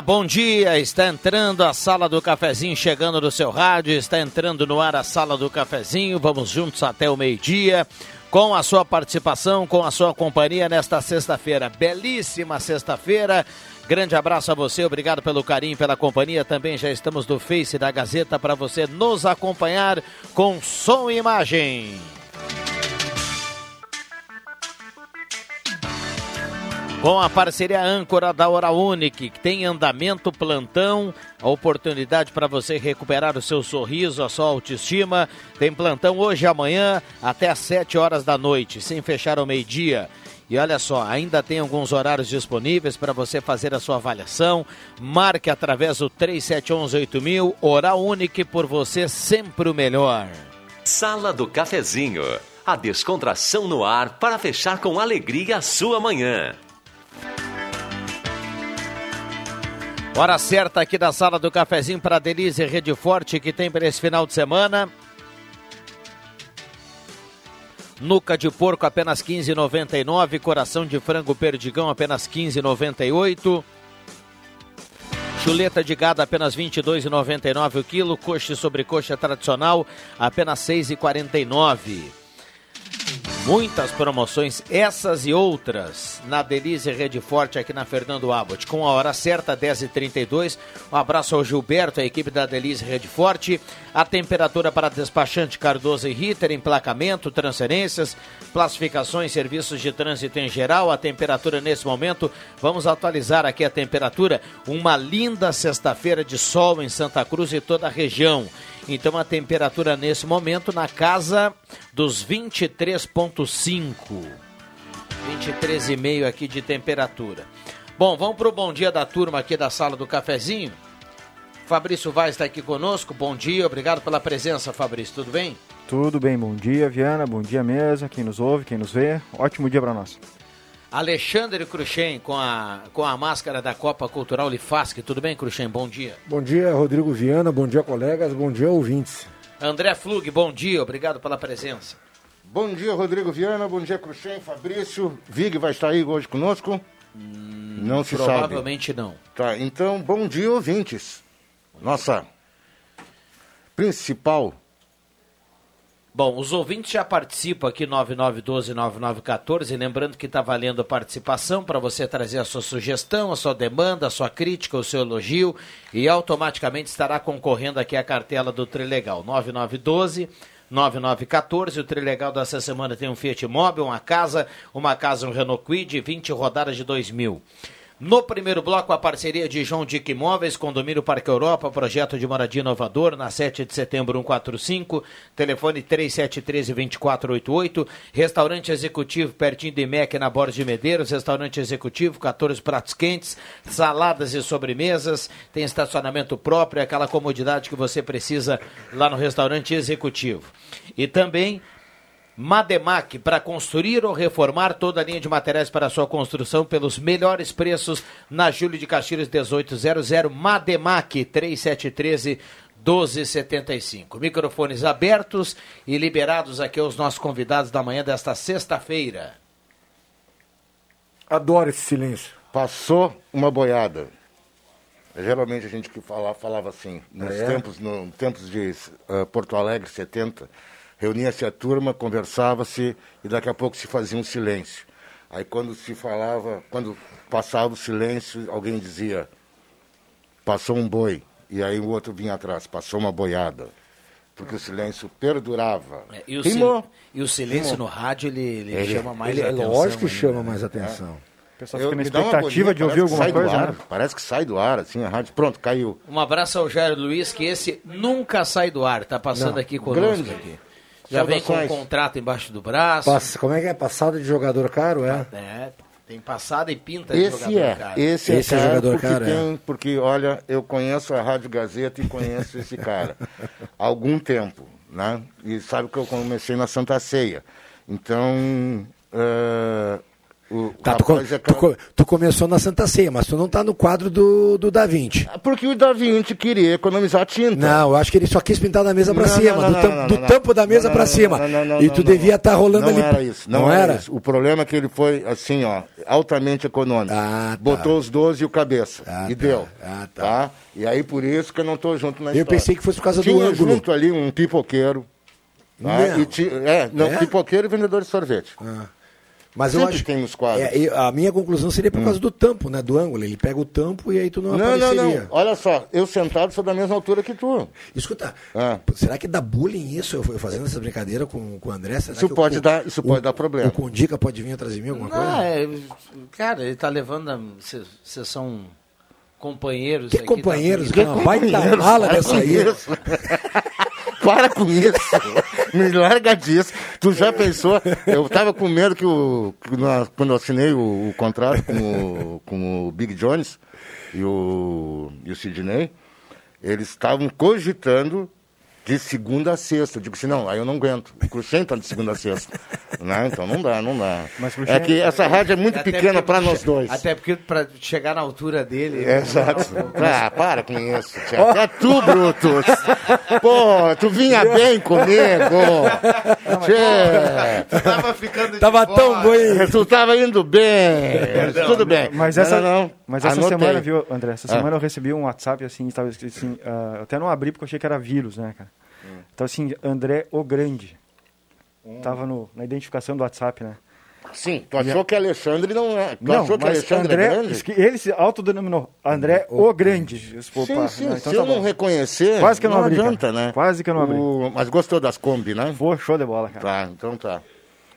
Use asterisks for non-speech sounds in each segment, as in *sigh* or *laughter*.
Bom dia. Está entrando a sala do cafezinho, chegando no seu rádio. Está entrando no ar a sala do cafezinho. Vamos juntos até o meio-dia. Com a sua participação, com a sua companhia nesta sexta-feira. Belíssima sexta-feira. Grande abraço a você, obrigado pelo carinho, pela companhia. Também já estamos no Face da Gazeta para você nos acompanhar com som e imagem. Com a parceria âncora da Hora Unique, que tem andamento plantão, a oportunidade para você recuperar o seu sorriso, a sua autoestima. Tem plantão hoje e amanhã até às 7 horas da noite, sem fechar ao meio-dia. E olha só, ainda tem alguns horários disponíveis para você fazer a sua avaliação. Marque através do 37118000, Oral Unique por você sempre o melhor. Sala do Cafezinho. A descontração no ar para fechar com alegria a sua manhã. Hora certa aqui da sala do cafezinho para Denise Rede Forte que tem para esse final de semana. Nuca de porco apenas 15,99, coração de frango perdigão apenas 15,98. Chuleta de gado apenas 22,99 o quilo, coxa e sobrecoxa tradicional apenas 6,49. Muitas promoções, essas e outras, na Delize Rede Forte aqui na Fernando Abbott. Com a hora certa, 10h32. Um abraço ao Gilberto, a equipe da Delize Rede Forte. A temperatura para despachante Cardoso e Ritter, emplacamento, transferências, classificações, serviços de trânsito em geral. A temperatura nesse momento, vamos atualizar aqui a temperatura. Uma linda sexta-feira de sol em Santa Cruz e toda a região. Então a temperatura nesse momento na casa dos 23,5. 23,5 aqui de temperatura. Bom, vamos para o bom dia da turma aqui da sala do cafezinho. Fabrício Vaz está aqui conosco. Bom dia, obrigado pela presença, Fabrício. Tudo bem? Tudo bem, bom dia, Viana. Bom dia mesmo. Quem nos ouve, quem nos vê. Ótimo dia para nós. Alexandre Cruxem com a, com a máscara da Copa Cultural Lifasque. Tudo bem, Cruxem? Bom dia. Bom dia, Rodrigo Viana. Bom dia, colegas. Bom dia, ouvintes. André Flug, bom dia. Obrigado pela presença. Bom dia, Rodrigo Viana. Bom dia, Cruxem, Fabrício. Vig vai estar aí hoje conosco? Hum, não se provavelmente sabe. não. Tá, então, bom dia, ouvintes. Nossa principal Bom, os ouvintes já participam aqui 9912-9914, lembrando que está valendo a participação para você trazer a sua sugestão, a sua demanda, a sua crítica, o seu elogio e automaticamente estará concorrendo aqui a cartela do Trilegal 9912 9914, o Trilegal dessa semana tem um Fiat Mobi, uma casa, uma casa, um Renault Quid, 20 rodadas de 2000. No primeiro bloco, a parceria de João Dick Imóveis, Condomínio Parque Europa, projeto de moradia inovador, na 7 de setembro 145, telefone 3713-2488, restaurante executivo pertinho de MEC, na Borges de Medeiros, restaurante executivo, 14 pratos quentes, saladas e sobremesas, tem estacionamento próprio, aquela comodidade que você precisa lá no restaurante executivo. E também Mademac, para construir ou reformar toda a linha de materiais para sua construção pelos melhores preços na Júlio de Castilhos 1800, Mademac 3713 1275. Microfones abertos e liberados aqui aos nossos convidados da manhã desta sexta-feira. Adoro esse silêncio. Passou uma boiada. Geralmente a gente que fala, falava assim, nos É. tempos, no, tempos de uh, Porto Alegre, 70, reunia-se a turma, conversava-se e daqui a pouco se fazia um silêncio. Aí quando se falava, quando passava o silêncio, alguém dizia, passou um boi, e aí o outro vinha atrás, passou uma boiada. porque o silêncio perdurava. É, e, o Rimou. sil- e o silêncio no rádio, ele, ele Ele- chama mais Ele, é atenção. lógico que ainda, chama né? mais atenção. O pessoal fica na me dá uma expectativa agonia, de ouvir alguma sai do coisa, ar, né? Parece que sai do ar, assim, a rádio. Pronto, caiu. Um abraço ao Jairo Luiz, que esse nunca sai do ar, tá passando Não, aqui conosco. grande. Aqui. Já vem com um contrato embaixo do braço. Passa- como é que é? Passado de jogador caro, é? É, tem passada e pinta de Esse jogador é, caro. esse é, Esse é caro jogador porque caro, é. tem, porque olha, eu conheço a Rádio Gazeta e conheço esse cara há *laughs* algum tempo, né? E sabe que eu comecei na Santa Ceia. Então, o Tá, tu, é tu tu começou na Santa Ceia, mas tu não tá no quadro do, do Da Vinci. Porque o Da Vinci queria economizar tinta. Não, eu acho que ele só quis pintar da mesa Não, cima, não, não, do, tam- não, do tampo da mesa não, cima. não, não, não, e tu devia estar rolando não ali. Era isso, não, era, era? isso. O problema é que ele foi assim, ó, altamente econômico. Ah, tá. Botou os 12 e o cabeça. Ah, e tá. deu. Ah, tá. E aí por isso que eu não tô junto na Eu história. pensei que fosse por causa do Tinha ângulo. junto ali um pipoqueiro. tá? Não. E ti- é, não, É? pipoqueiro e vendedor de sorvete. Ah. Mas eu Sempre acho tem nos quadros. É, eu- a minha conclusão seria por causa do tampo, né? Do ângulo. Ele pega o tampo e aí tu não, Não, não, apareceria. não. Olha só, eu sentado sou da mesma altura que tu. Escuta, Ah. será que dá bullying isso? Eu eu fazendo essa brincadeira com, com o André? Será Isso pode o- dar- isso o- pode dar problema. O Condica pode vir atrás de mim alguma coisa? Ah, é, cara, ele tá levando. a- Vocês são companheiros Que aqui, companheiros? tá- Que uma baita Companheiros, mala dessa aí. *laughs* Para com isso. Me larga disso. Tu já pensou? Eu tava com medo que, o, que na- quando eu assinei o, o contrato com o, com o Big Jones e o, e o Sidney, eles estavam cogitando de segunda a sexta. Eu digo assim, não, aí eu não aguento. O Cruxem tá de segunda a sexta. *laughs* Né? Então não dá, não dá. Mas Cruxem- É que essa rádio é muito pequena para nós dois. Até porque pra chegar na altura dele. Exato. Ah, para com isso, tia. Até tu, Brutus. Pô, tu vinha *laughs* bem comigo. Tchê. Tava ficando Tava tão bom? Tu tava indo bem. Tudo bem. Mas Não, essa, não, não. Mas essa Anotei. semana, viu, André? Essa Ah. semana eu recebi um WhatsApp assim, estava escrito assim, ah, eu até não abri porque eu achei que era vírus, né, cara? Hum. Então assim, André o Grande. Tava no, na identificação do WhatsApp, né? Sim, tu achou que Alexandre não é. Tu não, achou que mas Alexandre André, é grande? ele se autodenominou André o, Grande. Eu disse, pô, Sim, pá, sim. não, então Se tá eu não bom. reconhecer, Quase que eu não abri, adianta, cara. né? Quase que eu não abri. O- Mas gostou das Kombi, né? Pô, show de bola, cara. Tá, então tá.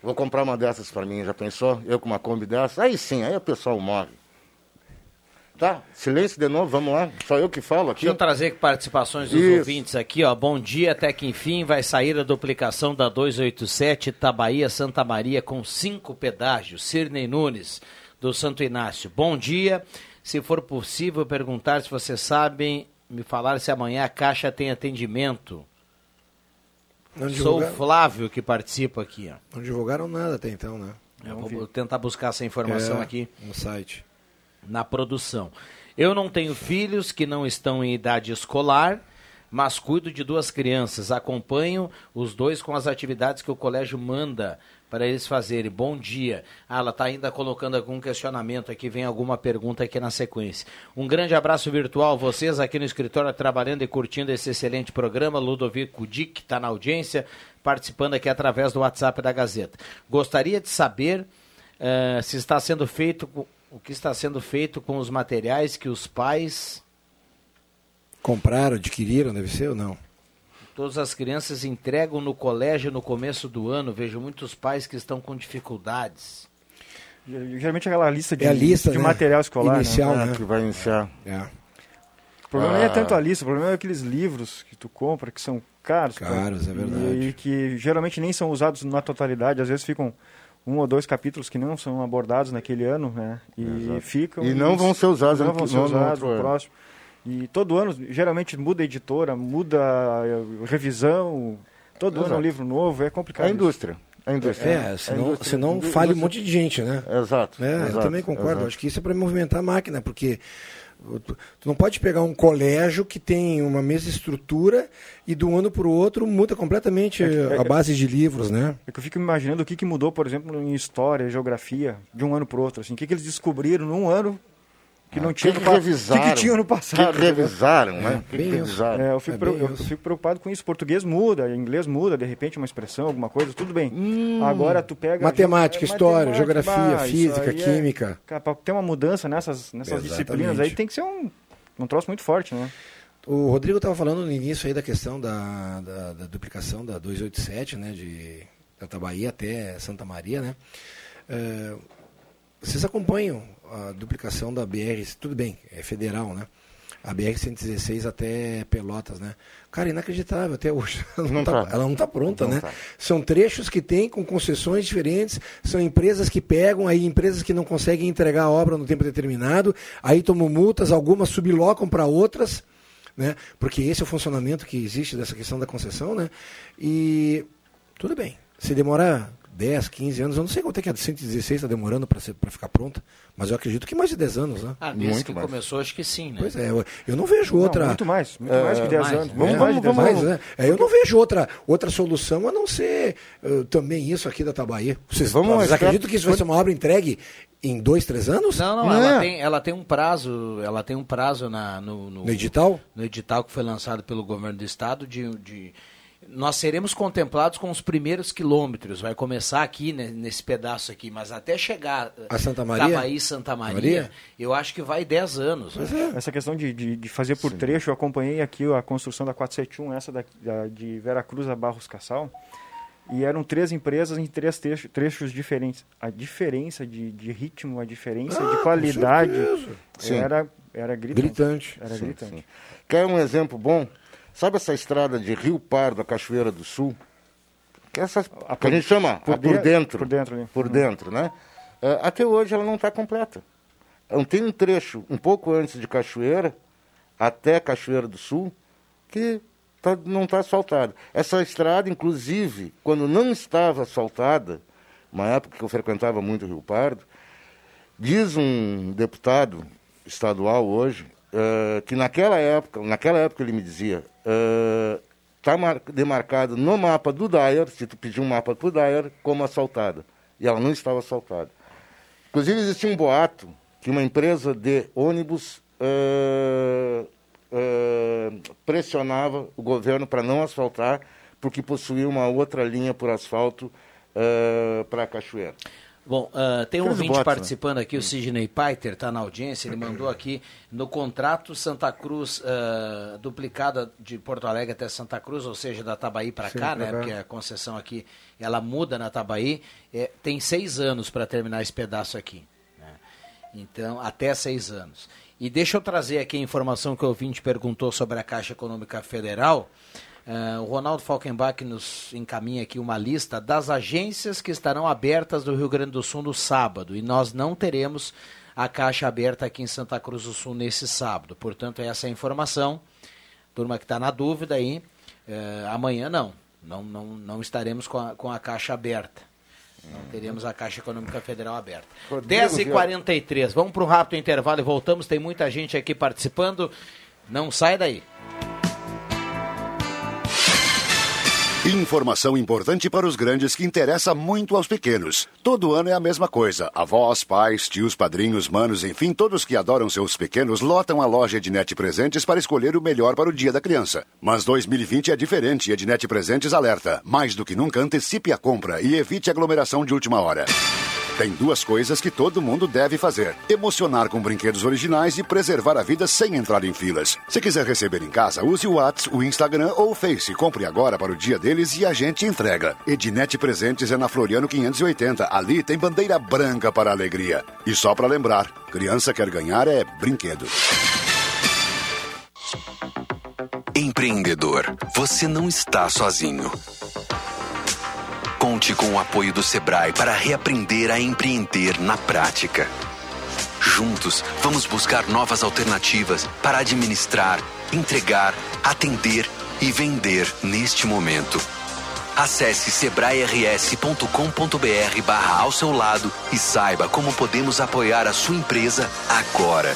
Vou comprar uma dessas pra mim, já pensou? Eu com uma Kombi dessa? Aí sim, aí o pessoal morre. Tá, silêncio de novo, vamos lá. Só eu que falo aqui. Deixa eu trazer participações dos Isso. ouvintes aqui, ó. Bom dia, até que enfim vai sair a duplicação da 287 Itabaía Santa Maria com cinco pedágios. Sirnei Nunes, do Santo Inácio. Bom dia. Se for possível perguntar se vocês sabem me falar se amanhã a Caixa tem atendimento. Não Sou o Flávio que participa aqui, ó. não divulgaram nada até então, né? Eu vou tentar buscar essa informação É, aqui. No site. Na produção. Eu não tenho filhos que não estão em idade escolar, mas cuido de duas crianças. Acompanho os dois com as atividades que o colégio manda para eles fazerem. Bom dia. Ah, ela está ainda colocando algum questionamento aqui, vem alguma pergunta aqui na sequência. Um grande abraço virtual, vocês aqui no escritório trabalhando e curtindo esse excelente programa. Ludovico Dick está na audiência, participando aqui através do WhatsApp da Gazeta. Gostaria de saber eh, se está sendo feito o que está sendo feito com os materiais que os pais, Compraram, adquiriram, deve ser ou não? todas as crianças entregam no colégio no começo do ano. Vejo muitos pais que estão com dificuldades. Geralmente aquela lista de, É a lista, de né? material escolar. né? Inicial, Ah, né? que vai iniciar. É. O problema nem é Ah. tanto a lista, o problema é aqueles livros que tu compra, que são caros. Caros, é verdade. E, que geralmente nem são usados na totalidade, às vezes ficam um ou dois capítulos que não são abordados naquele ano, né? E ficam... E não vão ser usados não no- vão ser usados outro no ano. próximo. E todo ano, geralmente muda a editora, muda a revisão, todo ano é um Exato. livro novo, é complicado. É a isso. indústria. É a indústria. É, a senão, indústria- senão indústria- falha um monte de gente, né? Exato. É, eu exato, também concordo. exato. Acho que isso é para movimentar a máquina, porque tu, não pode pegar um colégio que tem uma mesma estrutura e de um ano para o outro muda completamente é- a base de livros, né? É que eu fico imaginando o que, que mudou, por exemplo, em história, geografia, de um ano para o outro. Assim, o que, que eles descobriram num ano que não O que, tinha que pa- revisaram? O que, que tinha no que passado? que revisaram, né? Que, que bem isso. revisaram? É, eu, fico É bem eu fico preocupado com isso. Português muda, inglês muda, de repente uma expressão, alguma coisa, tudo bem. Hum. Agora tu pega. Matemática, é, história, matemática, geografia, bah, física, é- química. Pra ter uma mudança nessas, nessas disciplinas aí tem que ser um, um troço muito forte, né? O Rodrigo estava falando no início aí da questão da, da, da, duplicação da 287, né, de Bahia até Santa Maria, né? É, vocês acompanham a duplicação da BR, tudo bem, é federal, né? A BR-116 até Pelotas, né? Cara, inacreditável até hoje. *laughs* Ela não, está tá, tá pronta, não né? Tá. São trechos que tem com concessões diferentes, são empresas que pegam, aí empresas que não conseguem entregar a obra no tempo determinado, aí tomam multas, algumas sublocam para outras, né? Porque esse é o funcionamento que existe dessa questão da concessão, né? E tudo bem. Se demorar 10, 15 anos. Eu não sei quanto é que a 116 está demorando para ficar pronta, mas eu acredito que mais de 10 anos, né? Ah, desde muito que mais. começou, acho que sim, né? Pois é, eu, eu não vejo outra. Não, muito mais, muito é, mais que 10 mais, anos. Vamos, é, vamos, vamos, mais, né? é, eu não vejo outra, outra solução a não ser uh, também isso aqui da Tabaí. Vocês, vamos vocês acreditam que isso vai ser uma obra entregue em dois, três anos? Não, não, não ela, é. tem, ela tem um prazo, ela tem um prazo na, no, no, no edital? No edital que foi lançado pelo governo do estado de, de nós seremos contemplados com os primeiros quilômetros. Vai começar aqui, né, nesse pedaço aqui, mas até chegar a Santa Maria, Tabaí, Santa Maria, Maria, eu acho que vai 10 anos. É. Essa questão de, de, de fazer por Sim. trecho, eu acompanhei aqui a construção da 471, essa da, da, de Veracruz a Barros Cassal, e eram três empresas em três trechos, trechos diferentes. A diferença de, de ritmo, a diferença ah, de qualidade era, era gritante. gritante. Era sim, gritante. Sim. Quer um exemplo bom? Sabe essa estrada de Rio Pardo a Cachoeira do Sul? Que, é essa, a, que a gente chama por, a por dentro. Por dentro, né? Por dentro, né? Uh, até hoje ela não está completa. Então, tem um trecho um pouco antes de Cachoeira, até Cachoeira do Sul, que tá, não está asfaltado. Essa estrada, inclusive, quando não estava asfaltada, uma época que eu frequentava muito Rio Pardo, diz um deputado estadual hoje, uh, que naquela época, naquela época ele me dizia, está uh, demarcado no mapa do Dyer, se tu pedir um mapa para o Dyer, como assaltada. E ela não estava assaltada. Inclusive existia um boato que uma empresa de ônibus uh, pressionava o governo para não asfaltar, porque possuía uma outra linha por asfalto para a Cachoeira. Bom, uh, tem um ouvinte né? participando né? aqui, o Sidney Paiter, está na audiência, ele mandou aqui, no contrato Santa Cruz, uh, duplicada de Porto Alegre até Santa Cruz, ou seja, da Tabaí para cá, né, porque a concessão aqui, ela muda na Tabaí, é, tem seis anos para terminar esse pedaço aqui. Né? Então, até seis anos. E deixa eu trazer aqui a informação que o ouvinte perguntou sobre a Caixa Econômica Federal, Uh, o Ronaldo Falkenbach nos encaminha aqui uma lista das agências que estarão abertas do Rio Grande do Sul no sábado. E nós não teremos a caixa aberta aqui em Santa Cruz do Sul nesse sábado. Portanto, essa é a informação. Turma que está na dúvida aí, uh, amanhã não. Não, não. não estaremos com a, com a caixa aberta. Não teremos a Caixa Econômica Federal aberta. 10h43. Vamos para um rápido intervalo e voltamos. Tem muita gente aqui participando. Não sai daí. Informação importante para os grandes que interessa muito aos pequenos. Todo ano é a mesma coisa. Avós, pais, tios, padrinhos, manos, enfim, todos que adoram seus pequenos lotam a loja Ednet Presentes para escolher o melhor para o dia da criança. Mas 2020 é diferente e Ednet Presentes alerta. Mais do que nunca, antecipe a compra e evite aglomeração de última hora. Tem duas coisas que todo mundo deve fazer: emocionar com brinquedos originais e preservar a vida sem entrar em filas. Se quiser receber em casa, use o WhatsApp, o Instagram ou o Face. Compre agora para o dia deles e a gente entrega. Ednet Presentes é na Floriano 580. Ali tem bandeira branca para alegria. E só para lembrar: criança quer ganhar é brinquedo. Empreendedor, você não está sozinho. Conte com o apoio do Sebrae para reaprender a empreender na prática. Juntos, vamos buscar novas alternativas para administrar, entregar, atender e vender neste momento. Acesse sebrae-rs.com.br barra ao seu lado e saiba como podemos apoiar a sua empresa agora.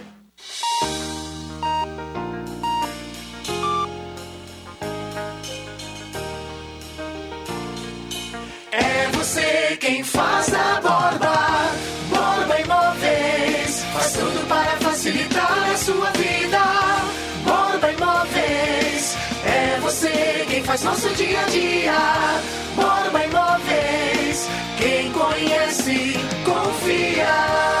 Quem faz a borba. Borba Imóveis faz tudo para facilitar a sua vida. Borba Imóveis é você quem faz nosso dia a dia. Borba Imóveis, quem conhece, confia.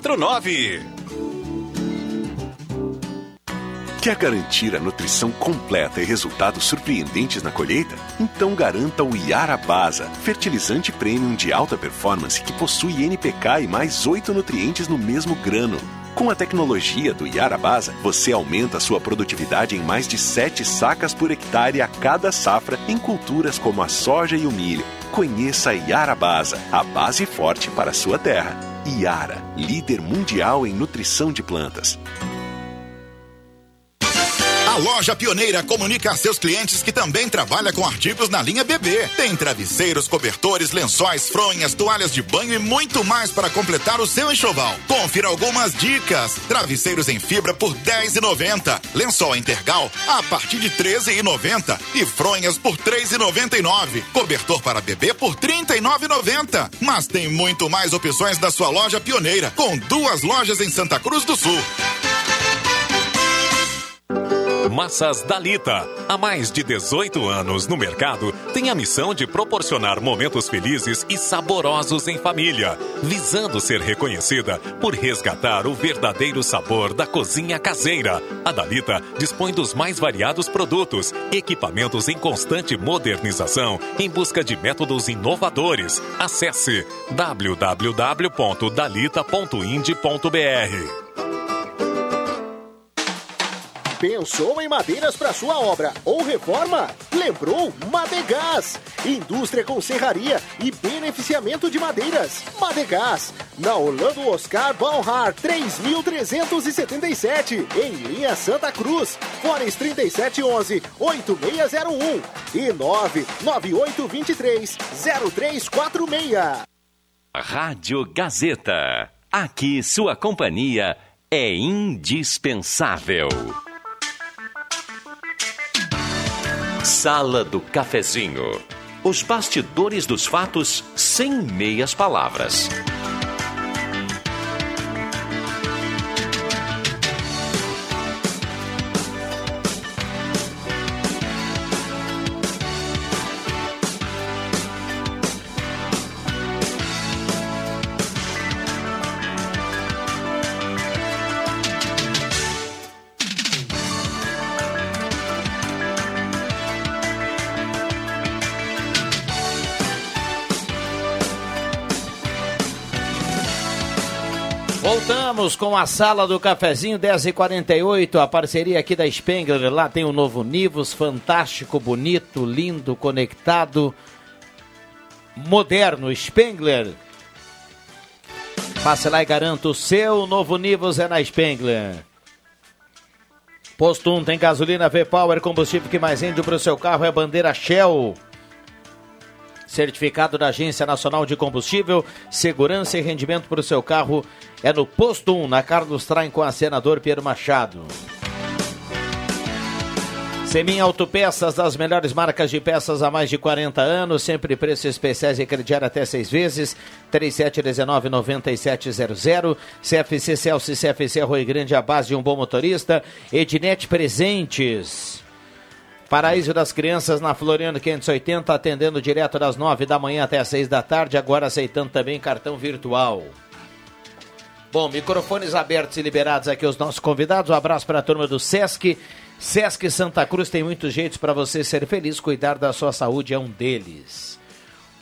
9662 7849. Quer garantir a nutrição completa e resultados surpreendentes na colheita? Então garanta o Iara Basa, fertilizante premium de alta performance que possui NPK e mais oito nutrientes no mesmo grano. Com a tecnologia do Iara Basa, você aumenta sua produtividade em mais de 7 sacas por hectare a cada safra em culturas como a soja e o milho. Conheça a Basa, a base forte para a sua terra. Iara, líder mundial em nutrição de plantas. A loja pioneira comunica a seus clientes que também trabalha com artigos na linha bebê. Tem travesseiros, cobertores, lençóis, fronhas, toalhas de banho e muito mais para completar o seu enxoval. Confira algumas dicas. Travesseiros em fibra por 10,90. Lençol Intergal a partir de 13,90 e fronhas por 3,99. Cobertor para bebê por 39,90. Mas tem muito mais opções da sua loja pioneira, com duas lojas em Santa Cruz do Sul. Massas Dalita. Há mais de 18 anos no mercado, tem a missão de proporcionar momentos felizes e saborosos em família, visando ser reconhecida por resgatar o verdadeiro sabor da cozinha caseira. A Dalita dispõe dos mais variados produtos, equipamentos em constante modernização, em busca de métodos inovadores. Acesse www.dalita.ind.br. Pensou em madeiras para sua obra ou reforma? Lembrou Madegás, indústria com serraria e beneficiamento de madeiras. Madegás, na Orlando Oscar Balhar 3377, em linha Santa Cruz, Fones 3711 8601 e 99823 0346. Rádio Gazeta. Aqui sua companhia é indispensável. Sala do Cafezinho. Os bastidores dos fatos sem meias palavras. Voltamos com a sala do cafezinho 10h48, a parceria aqui da Spengler. Lá tem o novo Nivus, fantástico, bonito, lindo, conectado, moderno. Spengler. Passe lá e garanta o seu novo Nivus é na Spengler. Posto 1 tem gasolina V-Power, combustível que mais rende para o seu carro é bandeira Shell. Certificado da Agência Nacional de Combustível, segurança e rendimento para o seu carro é no Posto 1, na Carlos Traem com a senador Pedro Machado. Semin Autopeças, das melhores marcas de peças há mais de 40 anos, sempre preços especiais e crediário até seis vezes, 3719-9700, CFC Celso e CFC Rui Grande, a base de um bom motorista, Ednet Presentes. Paraíso das Crianças na Floriano 580, atendendo direto das 9 da manhã até as 6 da tarde, agora aceitando também cartão virtual. Bom, microfones abertos e liberados aqui os nossos convidados. Um abraço para a turma do Sesc. Sesc Santa Cruz tem muitos jeitos para você ser feliz, cuidar da sua saúde é um deles.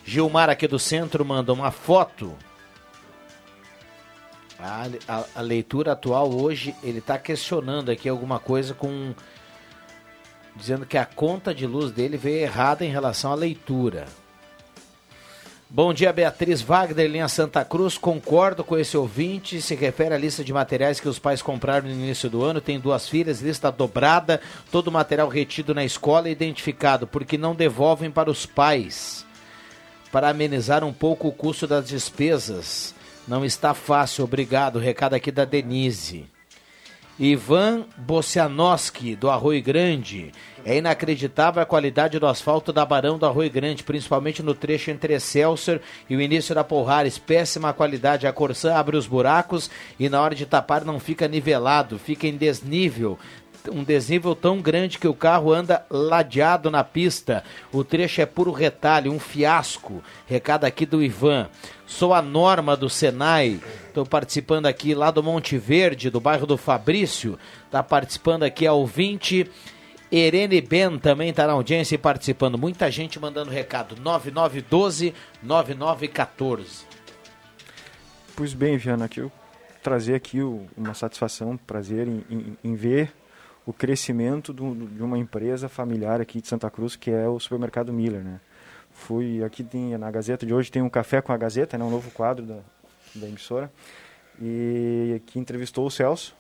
Gilmar aqui do centro manda uma foto. A, a, a leitura atual hoje, ele está questionando aqui alguma coisa com dizendo que a conta de luz dele veio errada em relação à leitura. Bom dia, Beatriz Wagner, linha Santa Cruz. Concordo com esse ouvinte. Se refere à lista de materiais que os pais compraram no início do ano. Tem duas filhas, lista dobrada, todo o material retido na escola e identificado, porque não devolvem para os pais. Para amenizar um pouco o custo das despesas. Não está fácil, obrigado. Recado aqui da Denise. Ivan Bocianoski, do Arroio Grande. É inacreditável a qualidade do asfalto da Barão do Arroio Grande, principalmente no trecho entre Excelsior e o início da Porrares. Péssima qualidade. A Corsã abre os buracos e na hora de tapar não fica nivelado, fica em desnível um desnível tão grande que o carro anda ladeado na pista. O trecho é puro retalho, um fiasco. Recado aqui do Ivan. Sou a Norma do Senai. Estou participando aqui lá do Monte Verde, do bairro do Fabrício. Está participando aqui a ouvinte. Irene Ben também está na audiência e participando. Muita gente mandando recado. 9912 9914. Pois bem, Viana, aqui eu trazer aqui o- uma satisfação, prazer em, em- em ver o crescimento do- de uma empresa familiar aqui de Santa Cruz, que é o supermercado Miller, né? Fui aqui tem, na Gazeta de hoje tem um café com a Gazeta, né, um novo quadro da, da emissora, e que entrevistou o Celso.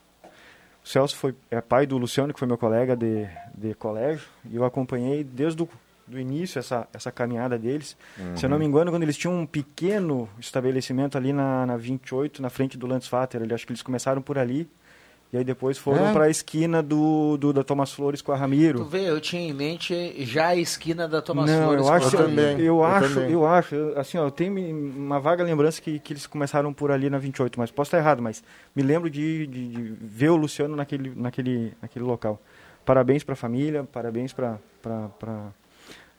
O Celso foi é pai do Luciano, que foi meu colega de, de colégio, e eu acompanhei desde o do início essa, essa caminhada deles. Se eu não me engano, quando eles tinham um pequeno estabelecimento ali na, na 28, na frente do Landsvater, acho que eles começaram por ali, e aí depois foram É. para a esquina do, do da Thomas Flores com a Ramiro. Tu vê, eu tinha em mente já a esquina da Thomas Não, Flores. eu com acho, a Ramiro. eu, eu acho, eu acho, eu- assim, ó, eu tenho uma vaga lembrança que, que eles começaram por ali na 28, mas posso estar errado, mas me lembro de, de- de ver o Luciano naquele, naquele, naquele local. Parabéns para a família, parabéns para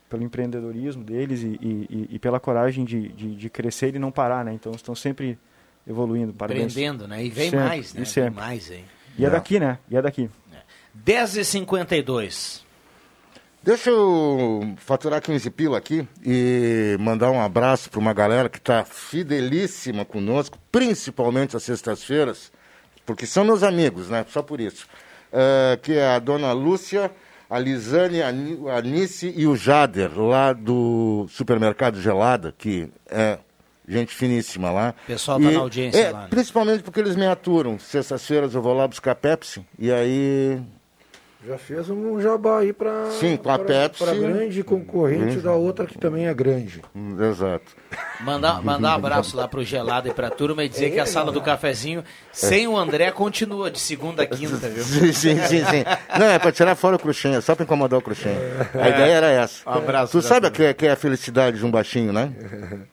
pelo empreendedorismo deles e, e- e- pela coragem de, de, de crescer e não parar, né? Então estão sempre evoluindo. Parabéns. Aprendendo, né? E vem Sempre, mais, né? E Vem mais, hein? E é daqui, né? E é daqui. 10h52. Deixa eu faturar 15 pila aqui e mandar um abraço para uma galera que está fidelíssima conosco, principalmente às sextas-feiras, porque são meus amigos, né? Só por isso. Eh, que é a dona Lúcia, a Lisane, a Ni- a Anice e o Jader, lá do supermercado Gelada, que é gente finíssima lá. O pessoal tá E- na audiência é, lá, né? Principalmente porque eles me aturam. Sextas-feiras eu vou lá buscar Pepsi e aí Já fez um jabá aí para Sim, com a Pepsi. Para grande concorrente Hum. da outra que também é grande. Hum, Exato. Mandar, *laughs* mandar um abraço lá pro Gelado e pra turma e dizer que a sala do cafezinho, sem o André, continua de segunda a quinta, viu? Sim, sim, sim, sim. Não, é pra tirar fora o cruxinho, é só pra incomodar o cruxinho. A É. ideia era essa. Um abraço Tu pra sabe o que, é- que é a felicidade de um baixinho, né? *laughs*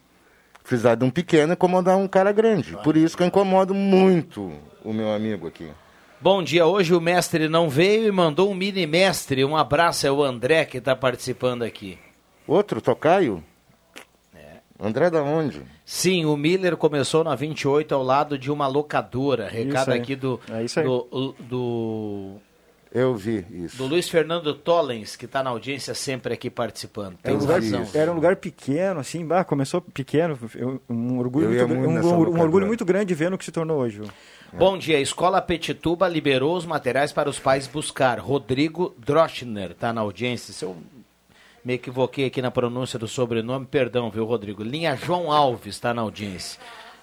Felicidade de um pequeno é incomodar um cara grande. Por isso que eu incomodo muito o meu amigo aqui. Bom dia, hoje o mestre não veio e mandou um mini mestre. Um abraço, é o André que tá participando aqui. Outro, Tocaio? André da onde? Sim, o Miller começou na 28 ao lado de uma locadora. Recado aqui do, É isso aí. do, do, Eu vi isso. do Luiz Fernando Tollens, que está na audiência sempre aqui participando. Era Tem um, lugar, razão. era um lugar pequeno, assim, bah, começou pequeno, eu- um orgulho, Eu muito, muito um, um locadora. orgulho muito grande vendo o que se tornou hoje. viu? Bom dia, a Escola Petituba liberou os materiais para os pais buscar. Rodrigo Droschner está na audiência. Se eu me equivoquei aqui na pronúncia do sobrenome, perdão, viu, Rodrigo? Linha João Alves está na audiência.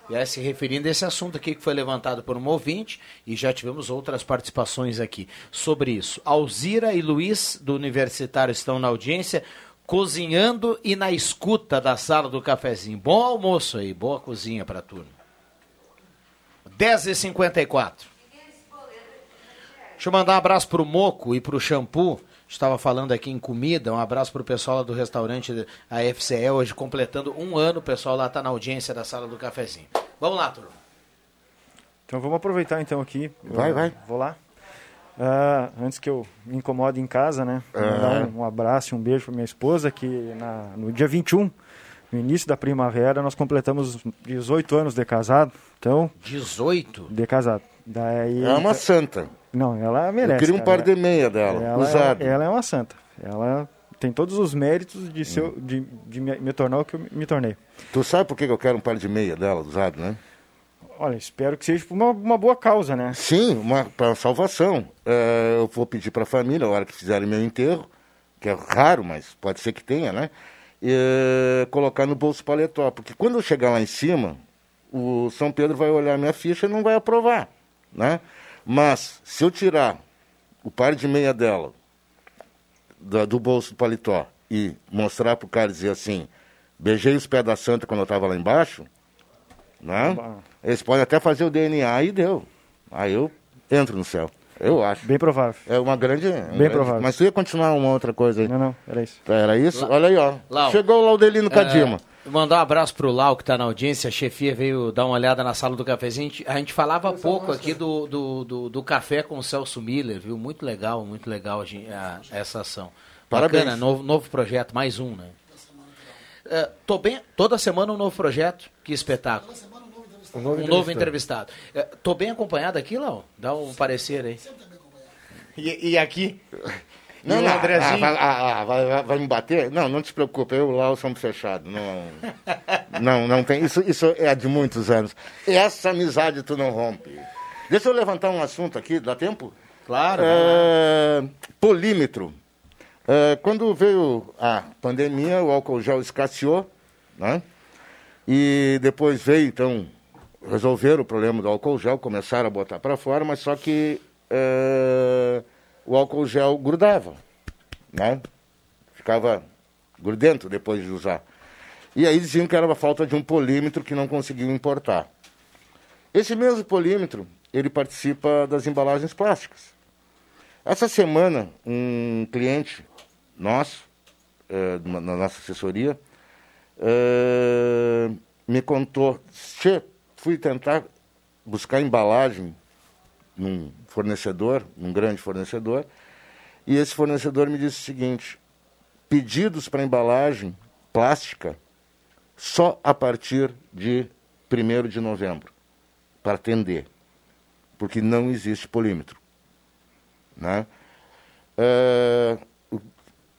Aí, se referindo a esse assunto aqui que foi levantado por um ouvinte, e já tivemos outras participações aqui sobre isso. Alzira e Luiz, do Universitário, estão na audiência, cozinhando e na escuta da sala do cafezinho. Bom almoço aí, boa cozinha para turma. 10h54. Deixa eu mandar um abraço pro Moco e pro Shampoo. Estava falando aqui em comida. Um abraço pro pessoal lá do restaurante a FCE, hoje completando um ano. O pessoal lá está na audiência da sala do cafezinho. Vamos lá, turma. Então vamos aproveitar então aqui. Vai, Eu vai. Vou lá. Ah, antes que eu me incomode em casa, né? Mandar um, um abraço e um beijo para minha esposa, que na, no dia 21, no início da primavera, nós completamos 18 anos de casado. Então. 18? De casado. Daí, É uma santa. Não, ela merece. Eu queria um cara. par de meia dela, ela usado. É, ela é uma santa. Ela tem todos os méritos de, ser, de, de me, me tornar o que eu me tornei. Tu sabe por que que eu quero um par de meia dela usado, né? Olha, espero que seja por uma, uma boa causa, né? Sim, uma para salvação. É, eu vou pedir para a família, a hora que fizerem meu enterro, que é raro, mas pode ser que tenha, né? É, colocar no bolso paletó. Porque quando eu chegar lá em cima, o São Pedro vai olhar minha ficha e não vai aprovar, né? Mas se eu tirar o par de meia dela da- do bolso do paletó e mostrar pro cara e dizer assim, beijei os pés da santa quando eu estava lá embaixo, né? Eles podem até fazer o DNA e deu. Aí eu entro no céu. Eu acho. Bem provável. É uma grande. Bem grande- provável. Mas tu ia continuar uma outra coisa aí. Não, não, era isso. Era isso? Lá- Olha aí, ó. Lau. Chegou o Laudelino Cadima. Mandar um abraço pro Lau, que tá na audiência. A chefia veio dar uma olhada na sala do cafezinho. A gente, a gente falava pouco aqui do, do, do, do café com o Celso Miller, viu? Muito legal, muito legal a a- essa ação. Parabéns. Bacana, novo, novo projeto, mais um, né? É, tô bem, toda semana um novo projeto. Que espetáculo. Um novo Um novo entrevistado. É, tô bem acompanhado aqui, Lau? Dá um parecer aí. E, e aqui? Não, não, Andrezinho? ah, vai, ah, ah, vai- vai- me bater? Não, não te preocupe, eu o Lau somos fechados. Não, *laughs* não, não tem. Isso, isso é de muitos anos. Essa amizade tu não rompe. Deixa eu levantar um assunto aqui, dá tempo? Claro. É, polímetro. É, quando veio a pandemia, o álcool gel escasseou, né? E depois veio, então, resolver o problema do álcool gel, começaram a botar para fora, mas só que é, o álcool gel grudava, né? Ficava grudento depois de usar. E aí diziam que era uma falta de um polímetro que não conseguiam importar. Esse mesmo polímetro, ele participa das embalagens plásticas. Essa semana, um cliente nosso, eh, na nossa assessoria, eh, me contou, "Che, fui tentar buscar embalagem num fornecedor, num grande fornecedor, e esse fornecedor me disse o seguinte, pedidos para embalagem plástica só a partir de 1 de novembro, para atender, porque não existe polímetro. Né? É, o-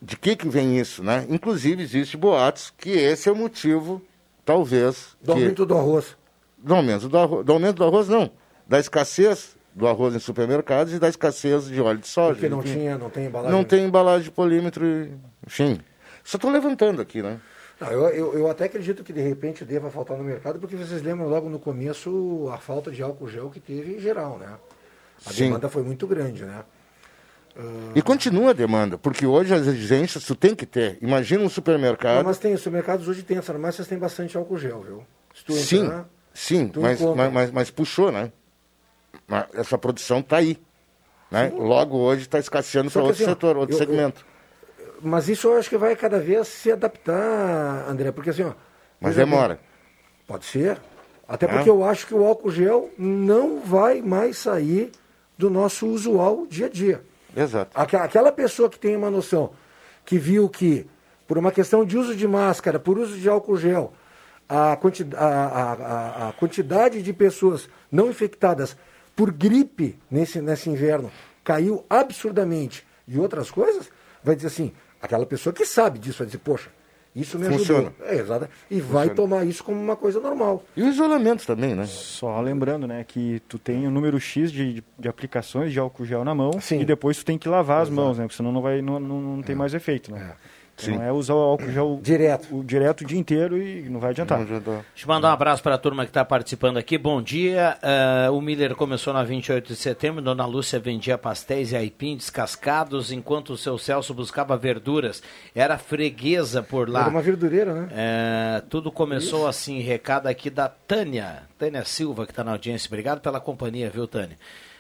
de que, que vem isso? Né? Inclusive, existe boatos que esse é o motivo, talvez... Do que- aumento do arroz. do aumento do arroz, do aumento do arroz, não. Da escassez do arroz em supermercados e da escassez de óleo de soja. Porque não tinha, não tem embalagem. Não tem embalagem de polímetro, enfim. Só estou levantando aqui, né? Não, eu, eu, eu até acredito que de repente deva faltar no mercado, porque vocês lembram logo no começo a falta de álcool gel que teve em geral, né? A Sim. demanda foi muito grande, né? E continua a demanda, porque hoje as exigências tu tem que ter. Imagina um supermercado. Não, mas tem, os supermercados hoje tem mas vocês têm bastante álcool gel, viu? Se tu Sim, entrar, sim, mas, mas, mas, mas puxou, né? Essa produção está aí. Né? Logo hoje está escasseando para outro assim, setor, outro eu- eu- segmento. Mas isso eu acho que vai cada vez se adaptar, André, porque assim, ó. Mas bem, demora. Pode ser. Até É? porque eu acho que o álcool gel não vai mais sair do nosso usual dia a dia. Exato. Aqu- Aquela pessoa que tem uma noção, que viu que, por uma questão de uso de máscara, por uso de álcool gel, a, quanti a, a- a- a quantidade de pessoas não infectadas por gripe nesse, nesse inverno caiu absurdamente e outras coisas, vai dizer assim, aquela pessoa que sabe disso vai dizer, poxa, isso me ajudou. Funciona. É, exato. E vai Funciona. tomar isso como uma coisa normal. E o isolamento também, né? Só lembrando, né, que tu tem um número X de, de, de aplicações de álcool gel na mão e depois tu tem que lavar as mãos, né, porque senão não, vai, não, não, não tem mais efeito, né. Sim. Não é usar o álcool gel *coughs* direto. O, direto o dia inteiro e não vai adiantar. Deixa eu mandar um abraço para a turma que está participando aqui. Bom dia. Eh, o Miller começou na 28 de setembro. Dona Lúcia vendia pastéis e aipim descascados, enquanto o seu Celso buscava verduras. Era freguesa por lá. Era uma verdureira, né? É, tudo começou assim, recado aqui da Tânia, Tânia Silva, que está na audiência. Obrigado pela companhia, viu, Tânia?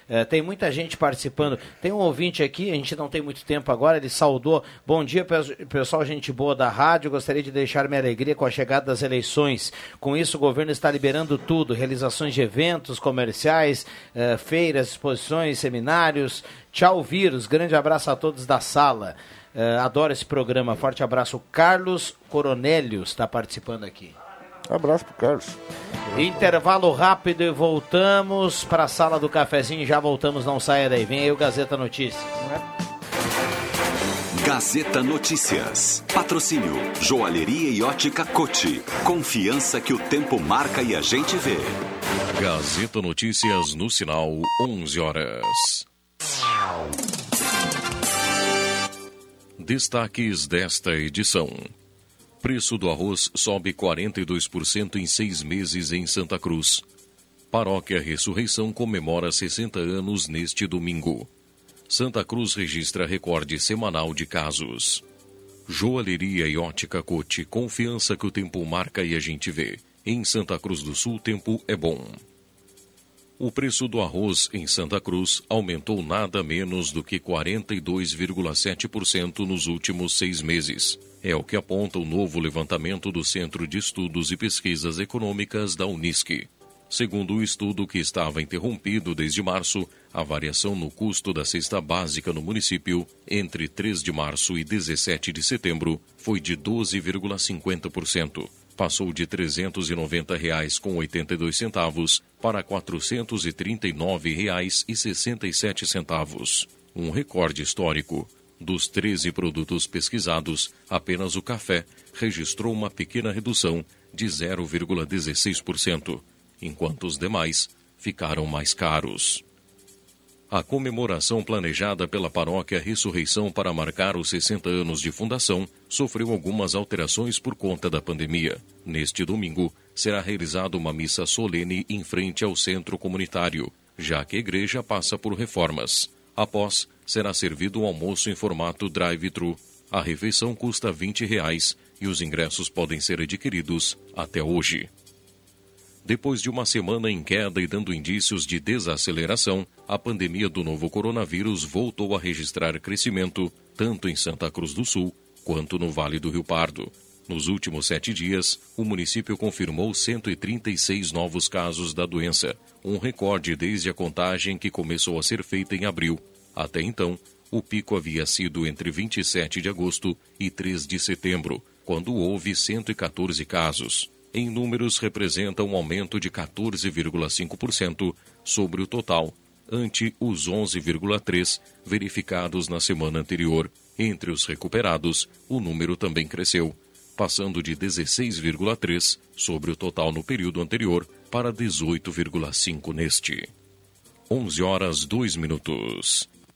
É, tem muita gente participando. Tem um ouvinte aqui, a gente não tem muito tempo agora, ele saudou. Bom dia, pes- pessoal, gente boa da rádio. Gostaria de deixar minha alegria com a chegada das eleições. Com isso, o governo está liberando tudo: realizações de eventos comerciais, eh, feiras, exposições, seminários. Tchau, vírus. Grande abraço a todos da sala. Eh, adoro esse programa. Forte abraço. Carlos Coronélios está participando aqui. Abraço pro Carlos. Intervalo rápido e voltamos para a sala do cafezinho. Já voltamos, não saia daí. Vem aí o Gazeta Notícias. Gazeta Notícias. Patrocínio Joalheria e Ótica Cote. Confiança que o tempo marca e a gente vê. Gazeta Notícias no sinal 11 horas. Destaques desta edição. Preço do arroz sobe 42% em seis meses em Santa Cruz. Paróquia Ressurreição comemora 60 anos neste domingo. Santa Cruz registra recorde semanal de casos. Joalheria e ótica Cote, confiança que o tempo marca e a gente vê. Em Santa Cruz do Sul, tempo é bom. O preço do arroz em Santa Cruz aumentou nada menos do que 42,7% nos últimos seis meses. É o que aponta o novo levantamento do Centro de Estudos e Pesquisas Econômicas da Unisc. Segundo o estudo que estava interrompido desde março, a variação no custo da cesta básica no município entre 3 de março e 17 de setembro foi de 12,50%. Passou de R$ 390,82 para R$ 439,67, um recorde histórico. Dos 13 produtos pesquisados, apenas o café registrou uma pequena redução de 0,16%, enquanto os demais ficaram mais caros. A comemoração planejada pela paróquia Ressurreição para marcar os 60 anos de fundação sofreu algumas alterações por conta da pandemia. Neste domingo, será realizada uma missa solene em frente ao centro comunitário, já que a igreja passa por reformas. Após, será servido um almoço em formato drive-thru. A refeição custa 20 reais e os ingressos podem ser adquiridos até hoje. Depois de uma semana em queda e dando indícios de desaceleração, a pandemia do novo coronavírus voltou a registrar crescimento, tanto em Santa Cruz do Sul quanto no Vale do Rio Pardo. Nos últimos sete dias, o município confirmou 136 novos casos da doença, um recorde desde a contagem que começou a ser feita em abril. Até então, o pico havia sido entre 27 de agosto e 3 de setembro, quando houve 114 casos em números representa um aumento de 14,5% sobre o total, ante os 11,3% verificados na semana anterior. Entre os recuperados, o número também cresceu, passando de 16,3% sobre o total no período anterior para 18,5% neste. 11 horas 2 minutos.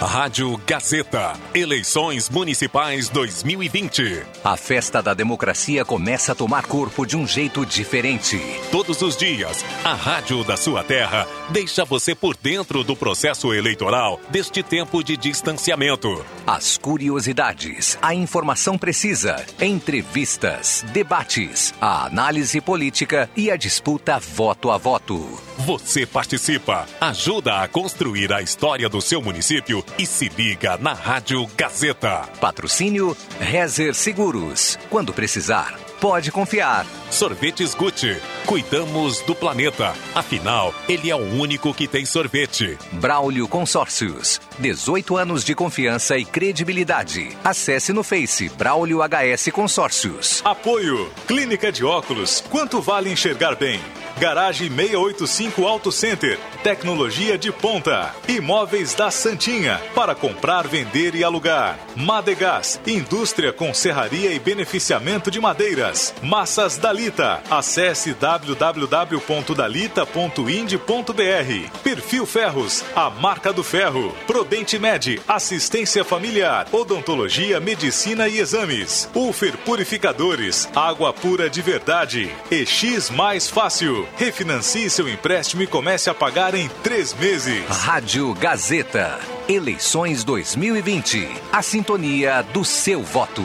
Rádio Gazeta. Eleições Municipais 2020. A festa da democracia começa a tomar corpo de um jeito diferente. Todos os dias, a Rádio da sua terra deixa você por dentro do processo eleitoral deste tempo de distanciamento. As curiosidades, a informação precisa, entrevistas, debates, a análise política e a disputa voto a voto. Você participa, ajuda a construir a história do seu município e se liga na Rádio Gazeta. Patrocínio Rezer Seguros. Quando precisar, pode confiar. Sorvetes Gucci. Cuidamos do planeta. Afinal, ele é o único que tem sorvete. Braulio Consórcios. 18 anos de confiança e credibilidade. Acesse no Face Braulio HS Consórcios. Apoio. Clínica de óculos. Quanto vale enxergar bem? Garagem 685 Auto Center. Tecnologia de ponta. Imóveis da Santinha. Para comprar, vender e alugar. Madegás. Indústria com serraria e beneficiamento de Massas Dalita. Acesse www.dalita.ind.br. Perfil Ferros. A marca do ferro. Prodente Med. Assistência familiar. Odontologia, medicina e exames. Ufer Purificadores. Água pura de verdade. EX Mais Fácil. Refinancie seu empréstimo e comece a pagar em três meses. Rádio Gazeta. Eleições 2020. A sintonia do seu voto.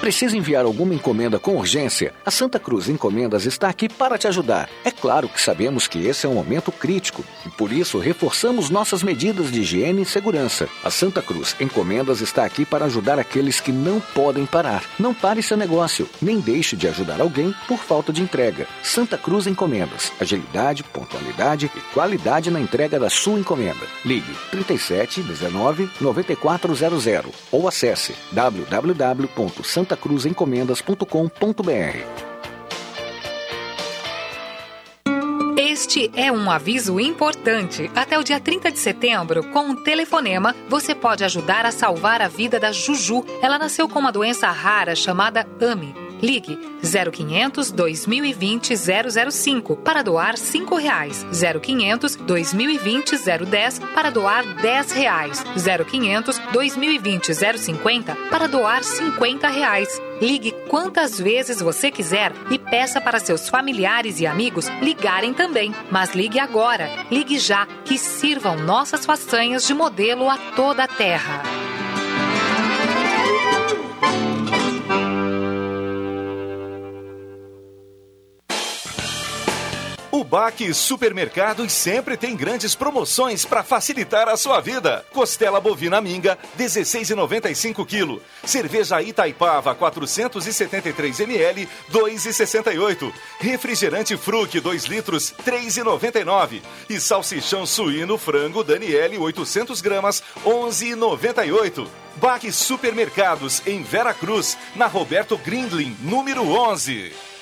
Precisa enviar alguma encomenda com urgência? A Santa Cruz Encomendas está aqui para te ajudar. É claro que sabemos que esse é um momento crítico e por isso reforçamos nossas medidas de higiene e segurança. A Santa Cruz Encomendas está aqui para ajudar aqueles que não podem parar. Não pare seu negócio, nem deixe de ajudar alguém por falta de entrega. Santa Cruz Encomendas. Agilidade, pontualidade e qualidade na entrega da sua encomenda. Ligue 37 19 9400 ou acesse www.santacruzencomendas.com.br. Este é um aviso importante. Até o dia 30 de setembro, com um telefonema, você pode ajudar a salvar a vida da Juju. Ela nasceu com uma doença rara chamada AMI. Ligue 0500 2020 005 para doar cinco reais. 0500 2020 010 para doar dez reais. 0500 2020 050 para doar 50 reais. Ligue quantas vezes você quiser e peça para seus familiares e amigos ligarem também. Mas ligue agora, ligue já, que sirvam nossas façanhas de modelo a toda a terra. Baque Supermercados sempre tem grandes promoções para facilitar a sua vida. Costela bovina minga, 16,95 kg. Cerveja Itaipava, 473 ml, 2,68. Refrigerante Fruc, 2 litros, 3,99. E salsichão suíno frango Daniele, 800 gramas, 11,98. Baque Supermercados, em Vera Cruz, na Roberto Grindlin, número 11.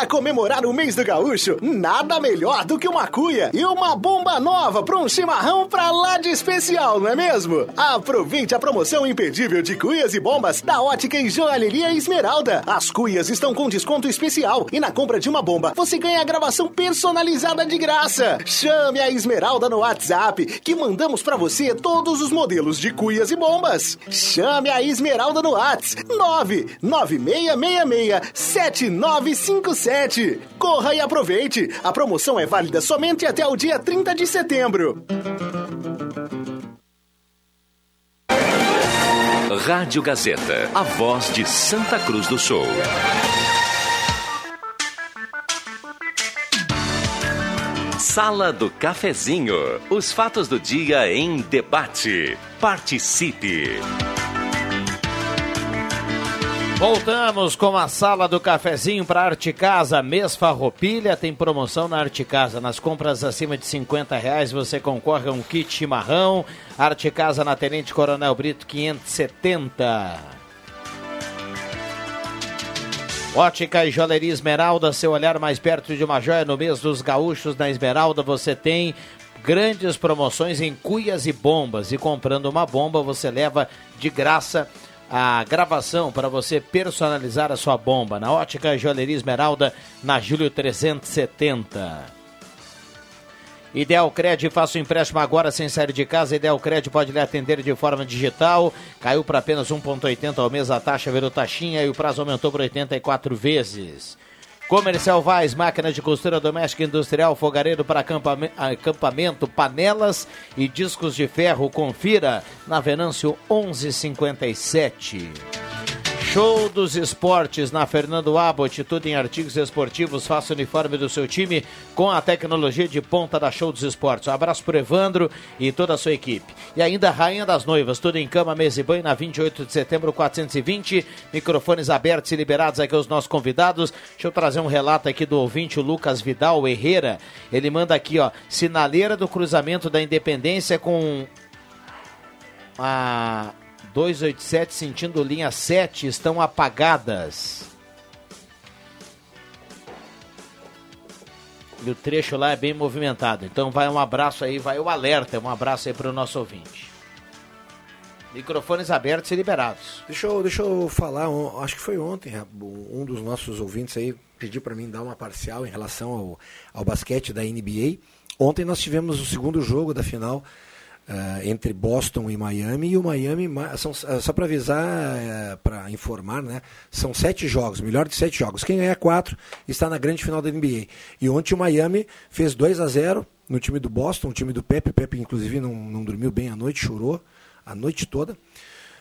Pra comemorar o mês do gaúcho, nada melhor do que uma cuia e uma bomba nova pra um chimarrão pra lá de especial, não é mesmo? Aproveite a promoção imperdível de cuias e bombas da Ótica e Joalheria Esmeralda. As cuias estão com desconto especial e na compra de uma bomba você ganha a gravação personalizada de graça. Chame a Esmeralda no WhatsApp que mandamos pra você todos os modelos de cuias e bombas. Chame a Esmeralda no WhatsApp 99666 7955 sete. Corra e aproveite! A promoção é válida somente até o dia 30 de setembro. Rádio Gazeta, a voz de Santa Cruz do Sul. Sala do Cafezinho. Os fatos do dia em debate. Participe. Voltamos com a sala do cafezinho para Arte Casa. Mês Farroupilha tem promoção na Arte Casa. Nas compras acima de 50 reais você concorre a um kit chimarrão. Arte Casa na Tenente Coronel Brito 570. Ótica e Joalheria Esmeralda, seu olhar mais perto de uma joia no mês dos gaúchos na Esmeralda. Você tem Grandes promoções em cuias e bombas. E comprando uma bomba, você leva de graça a gravação para você personalizar a sua bomba. Na Ótica Joalheria Esmeralda, na Júlio 370. Ideal Cred, faça o empréstimo agora sem sair de casa. Ideal Cred pode lhe atender de forma digital. Caiu para apenas 1,80 ao mês a taxa, virou taxinha e o prazo aumentou por 84 vezes. Comercial Vaz, máquina de costura doméstica industrial, fogareiro para acampamento, acampamento, panelas e discos de ferro. Confira na Venâncio 1157. Show dos Esportes na Fernando Abbott, tudo em artigos esportivos, faça o uniforme do seu time com a tecnologia de ponta da Show dos Esportes. Um abraço pro Evandro e toda a sua equipe. E ainda Rainha das Noivas, tudo em cama, mesa e banho na 28 de setembro 420. Microfones abertos e liberados aqui aos nossos convidados. Deixa eu trazer um relato aqui do ouvinte o Lucas Vidal Herrera. Ele manda aqui, ó, sinaleira do cruzamento da Independência com a 287 sentindo linha 7 estão apagadas. E o trecho lá é bem movimentado. Então vai um abraço aí, vai o alerta, um abraço aí para o nosso ouvinte. Microfones abertos e liberados. Deixa eu, deixa eu falar, acho que foi ontem, um dos nossos ouvintes aí pediu para mim dar uma parcial em relação ao, ao basquete da NBA. Ontem nós tivemos o segundo jogo da final Uh, entre Boston e Miami e o Miami são, uh, só para avisar uh, para informar né são sete jogos melhor de sete jogos. Quem ganhar quatro está na grande final da NBA e ontem o Miami fez 2 a 0 no time do Boston o time do Pepe Pepe inclusive não, não dormiu bem a noite chorou a noite toda. O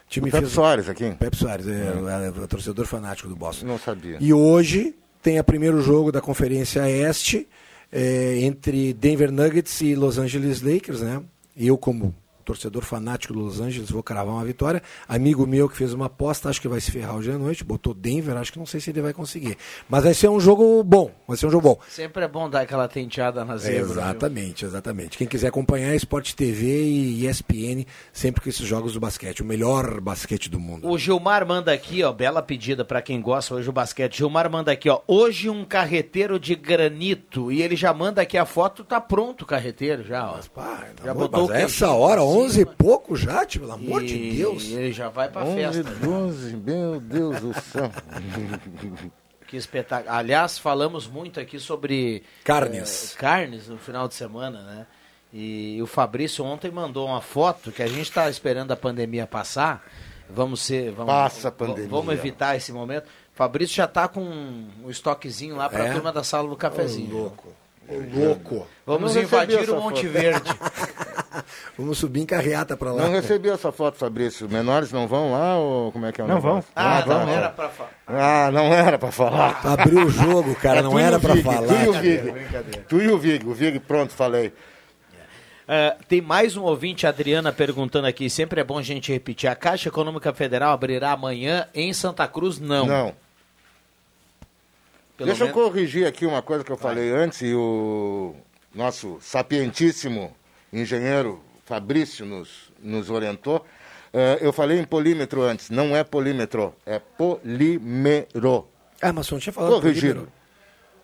time o Pepe fez... Soares aqui? Pepe Soares é, é, é, é, torcedor fanático do Boston. Não sabia. E hoje tem o primeiro jogo da Conferência Este é, entre Denver Nuggets e Los Angeles Lakers né eu, como torcedor fanático do Los Angeles, vou cravar uma vitória. Amigo meu que fez uma aposta, acho que vai se ferrar hoje à noite, botou Denver, acho que não sei se ele vai conseguir. Mas vai ser um jogo bom, vai ser um jogo bom. Sempre é bom dar aquela tenteada na zebra. exatamente, viu? exatamente. Quem quiser acompanhar, Sport TV e ESPN, sempre com esses jogos do basquete, o melhor basquete do mundo. O Gilmar manda aqui, ó, bela pedida para quem gosta hoje do basquete. Gilmar manda aqui, ó, hoje um carreteiro de granito e ele já manda aqui a foto, tá pronto o carreteiro já, ó. Mas, pá, já botou mas essa hora, 11 e pouco já, tipo, pelo amor e... de Deus. E ele já vai pra 11, festa. 12, meu Deus do céu. *laughs* que espetáculo. Aliás, falamos muito aqui sobre carnes. É, carnes no final de semana, né? E o Fabrício ontem mandou uma foto que a gente está esperando a pandemia passar. Vamos ser. Vamos, Passa a pandemia. Vamos evitar esse momento. Fabrício já está com um estoquezinho lá para a é? turma da sala do cafezinho. Oh, louco. Louco. Vamos invadir o Monte Verde. *laughs* Vamos subir em carreata para lá. Não recebi essa foto, Fabrício. Menores não vão lá ou como é que é o Não vão. Ah, não, não, vão, era para falar. Ah, não era para falar. *laughs* Abriu o jogo, cara, é não era para falar. Tu e o Vig. Tu e o Vig. O Vig, pronto, falei. Uh, tem mais um ouvinte, Adriana, perguntando aqui. Sempre é bom a gente repetir. A Caixa Econômica Federal abrirá amanhã em Santa Cruz? Não. Não. Pelo Deixa menos... eu corrigir aqui uma coisa que eu Vai. falei antes e o nosso sapientíssimo engenheiro Fabrício nos, nos orientou. Uh, eu falei em polímetro antes, não é polímetro, é polímero. Ah, mas você não tinha falado Corrigido. polímero.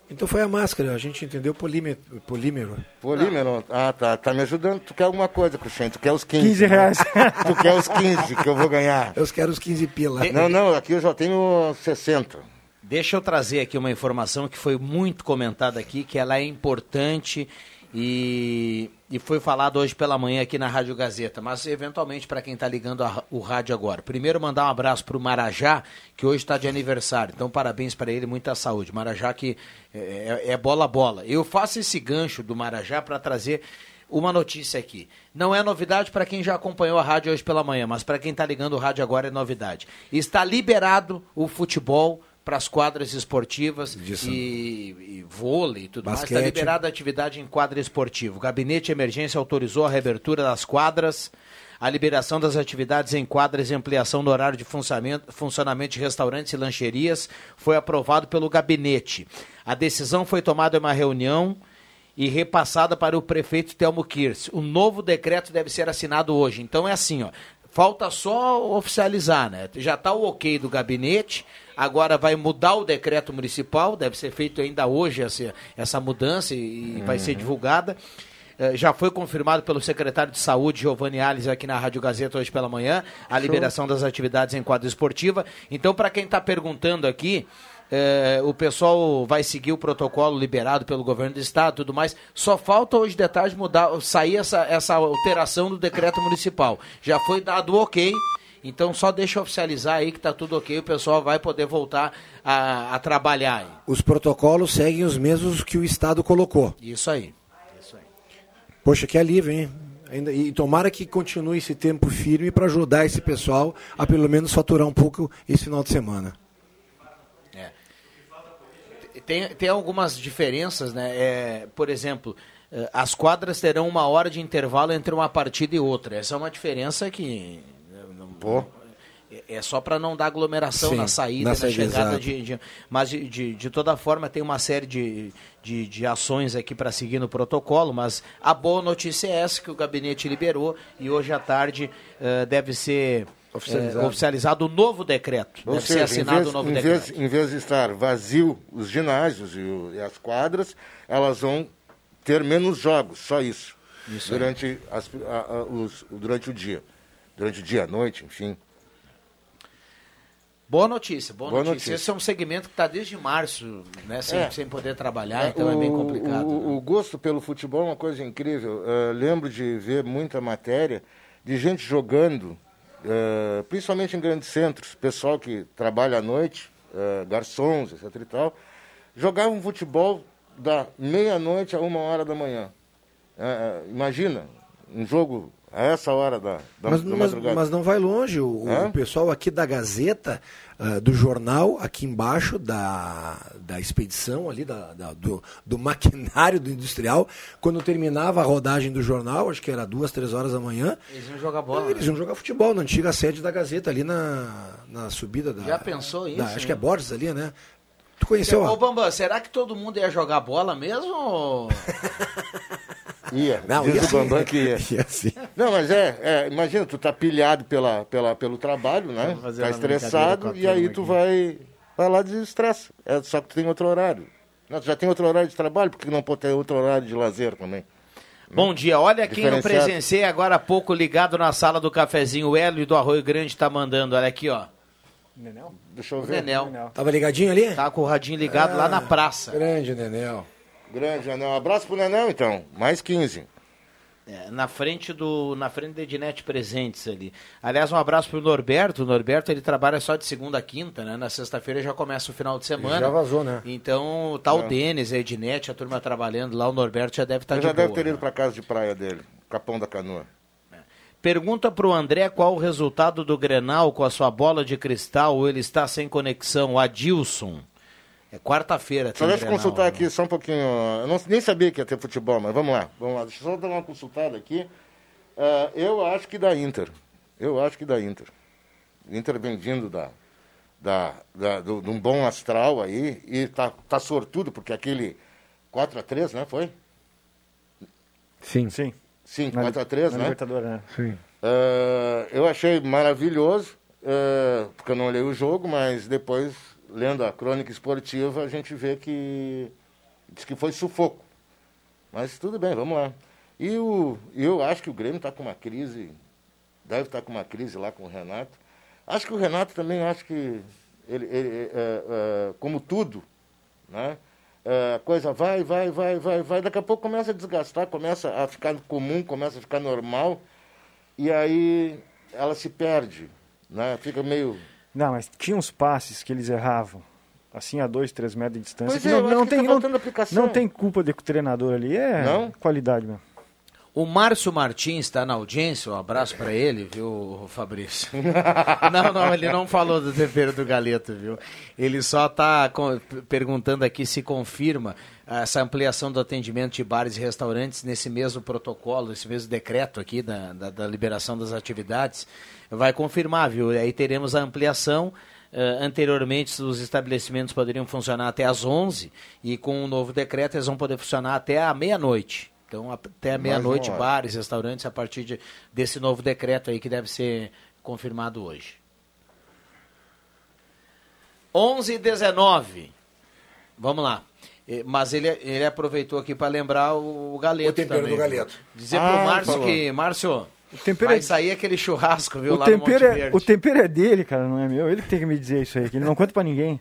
Então foi a máscara, a gente entendeu polímero. Polímero. Polímero? Ah, tá. Tá me ajudando. Tu quer alguma coisa, Cruxem? Tu quer os 15. 15 reais. Né? tu quer os 15 que eu vou ganhar. Eu quero os 15 pila. Não, não, aqui eu já tenho 60. Deixa eu trazer aqui uma informação que foi muito comentada aqui, que ela é importante e, e foi falado hoje pela manhã aqui na Rádio Gazeta, mas eventualmente para quem está ligando a, o rádio agora. Primeiro mandar um abraço para o Marajá, que hoje está de aniversário. Então parabéns para ele, muita saúde. Marajá que é, é, é bola bola. Eu faço esse gancho do Marajá para trazer uma notícia aqui. Não é novidade para quem já acompanhou a rádio hoje pela manhã, mas para quem está ligando o rádio agora é novidade. Está liberado o futebol para as quadras esportivas e, e vôlei e tudo Basquete. mais. Está liberada a atividade em quadra esportiva. O Gabinete de Emergência autorizou a reabertura das quadras, a liberação das atividades em quadras e ampliação do horário de funcionamento, de restaurantes e lancherias foi aprovado pelo gabinete. A decisão foi tomada em uma reunião e repassada para o prefeito Telmo Kirsch. O novo decreto deve ser assinado hoje. Então é assim, ó, falta só oficializar, né? Já está o ok do gabinete, agora vai mudar o decreto municipal, deve ser feito ainda hoje essa, essa mudança e uhum. vai ser divulgada. eh, já foi confirmado pelo secretário de Saúde, Giovanni Alves, aqui na Rádio Gazeta hoje pela manhã, a liberação das atividades em quadra esportiva. Então, para quem está perguntando aqui, eh, o pessoal vai seguir o protocolo liberado pelo governo do estado e tudo mais. Só falta hoje de tarde mudar, sair essa, essa alteração do decreto municipal. Já foi dado o ok. Então só deixa oficializar aí que está tudo ok, o pessoal vai poder voltar a, a trabalhar. aí. Os protocolos seguem os mesmos que o Estado colocou. Isso aí. Poxa, que alívio, hein? Ainda, e tomara que continue esse tempo firme para ajudar esse pessoal a pelo menos faturar um pouco esse final de semana. Tem, tem algumas diferenças, né? É, por exemplo, eh, as quadras terão uma hora de intervalo entre uma partida e outra. Essa é uma diferença que. Não- é só para não dar aglomeração Sim, na saída, na na, saída, chegada. De, de- mas, de, de, de toda forma, tem uma série de, de, de ações aqui para seguir no protocolo. Mas a boa notícia é essa que o gabinete liberou e hoje à tarde eh, deve ser eh, Oficializado. oficializado o novo decreto. Ou deve seja, ser assinado em vez, o novo em decreto. vez, em vez de estar vazio os ginásios e, o- e as quadras, elas vão ter menos jogos, só isso. Isso durante, as- a- a- os- durante o dia. Durante o dia, à noite, enfim. Boa notícia, boa, Boa notícia. notícia. Esse é um segmento que está desde março, né, sem, É. sem poder trabalhar, então é bem O- complicado. O, o gosto pelo futebol é uma coisa incrível. Eh, lembro de ver muita matéria de gente jogando, eh, principalmente em grandes centros, pessoal que trabalha à noite, eh, garçons, etc e tal, jogavam futebol da meia-noite a uma hora da manhã. Imagina, um jogo a essa hora da, da, Mas, da mas- madrugada. mas não vai longe. O, o pessoal aqui da Gazeta, ah, do jornal, aqui embaixo da, da expedição ali, da, da- do, do maquinário do industrial, quando terminava a rodagem do jornal, acho que era duas, três horas da manhã, Eles iam jogar bola. eles iam jogar futebol na antiga sede da Gazeta, ali na, na subida da. Já pensou isso, da- acho né? que é Borges ali, né? Tu conheceu Ô a. Bambam, será que todo mundo ia jogar bola mesmo? *laughs* Ia, Não, diz ia o. Bambam que ia. *laughs* Ia sim. Não, mas é, é, imagina, tu tá pilhado pela, pela, pelo trabalho, né? Tá estressado e aí tu aqui. vai, vai lá e desestressa. É, só que tu tem outro horário. Não, tu já tem outro horário de trabalho, porque não pode ter outro horário de lazer também. Bom dia, olha quem eu presenciei agora há pouco ligado na sala do cafezinho. O Hélio do Arroio Grande tá mandando, olha aqui, ó. Nenel? Deixa eu O ver. Nenel. Tava ligadinho ali? Tá com o radinho ligado lá na praça. Grande, Nenel. Grande, Anel. Um abraço pro Nenel, então. Mais 15. É, na frente do na frente da Ednet Presentes ali. Aliás, um abraço pro Norberto. O Norberto ele trabalha só de segunda a quinta, né? Na sexta-feira já começa o final de semana. Já vazou, né? Então tá o É. Denis, a Ednet, a turma trabalhando lá. O Norberto já deve estar Ele de já boa. deve ter ido pra casa de praia dele. Capão da Canoa. Pergunta pro André qual o resultado do Grenal com a sua bola de cristal ou ele está sem conexão. O Adilson. É quarta-feira. Só deixa eu consultar aqui só um pouquinho. Eu não, nem sabia que ia ter futebol, mas vamos lá. Vamos lá. Deixa eu só dar uma consultada aqui. Ah, eu acho que da Inter. Eu acho que da Inter. Inter vem vindo da, da, da- do, de um bom astral aí e tá, tá sortudo, porque aquele 4x3, né? Foi? Sim. Sim. Sim, Na- 4x3, na né? Libertadores, né? Sim. Ah, eu achei maravilhoso, ah, porque eu não olhei o jogo, mas depois, lendo a crônica esportiva, a gente vê que diz que foi sufoco. Mas tudo bem, vamos lá. E o, eu acho que o Grêmio está com uma crise, deve estar com uma crise lá com o Renato. Acho que o Renato também, acho que, ele, ele, é, é, como tudo, né? É, a coisa vai, vai, vai, vai, vai, daqui a pouco começa a desgastar, começa a ficar comum, começa a ficar normal, e aí ela se perde, né? Fica meio... Não, mas tinha uns passes que eles erravam. Assim, a dois, três metros de distância. Pois que é, não, não que tem, tá não, não tem culpa do treinador ali. É Não? qualidade mesmo. O Márcio Martins está na audiência, um abraço para ele, viu, Fabrício? *laughs* não, não, ele não falou do tempero do galeto, viu? Ele só está perguntando aqui se confirma essa ampliação do atendimento de bares e restaurantes nesse mesmo protocolo, esse mesmo decreto aqui da, da, da liberação das atividades. Vai confirmar, viu? Aí teremos a ampliação. Uh, anteriormente, os estabelecimentos poderiam funcionar até às 11 e com o novo decreto eles vão poder funcionar até a meia-noite. Então, até meia-noite, bares, restaurantes, a partir de, desse novo decreto aí que deve ser confirmado hoje. 11 e 19. Vamos lá. Eh, Mas ele, ele aproveitou aqui para lembrar o, o Galeto O tempero também. do Galeto. Dizer Ah, pro ele Márcio falou. que, Márcio, tempero vai é- sair aquele churrasco, viu, O lá no tempero, Monte é, Verde. o tempero é dele, cara, não é meu. Ele que tem que me dizer isso aí, que ele não conta pra ninguém.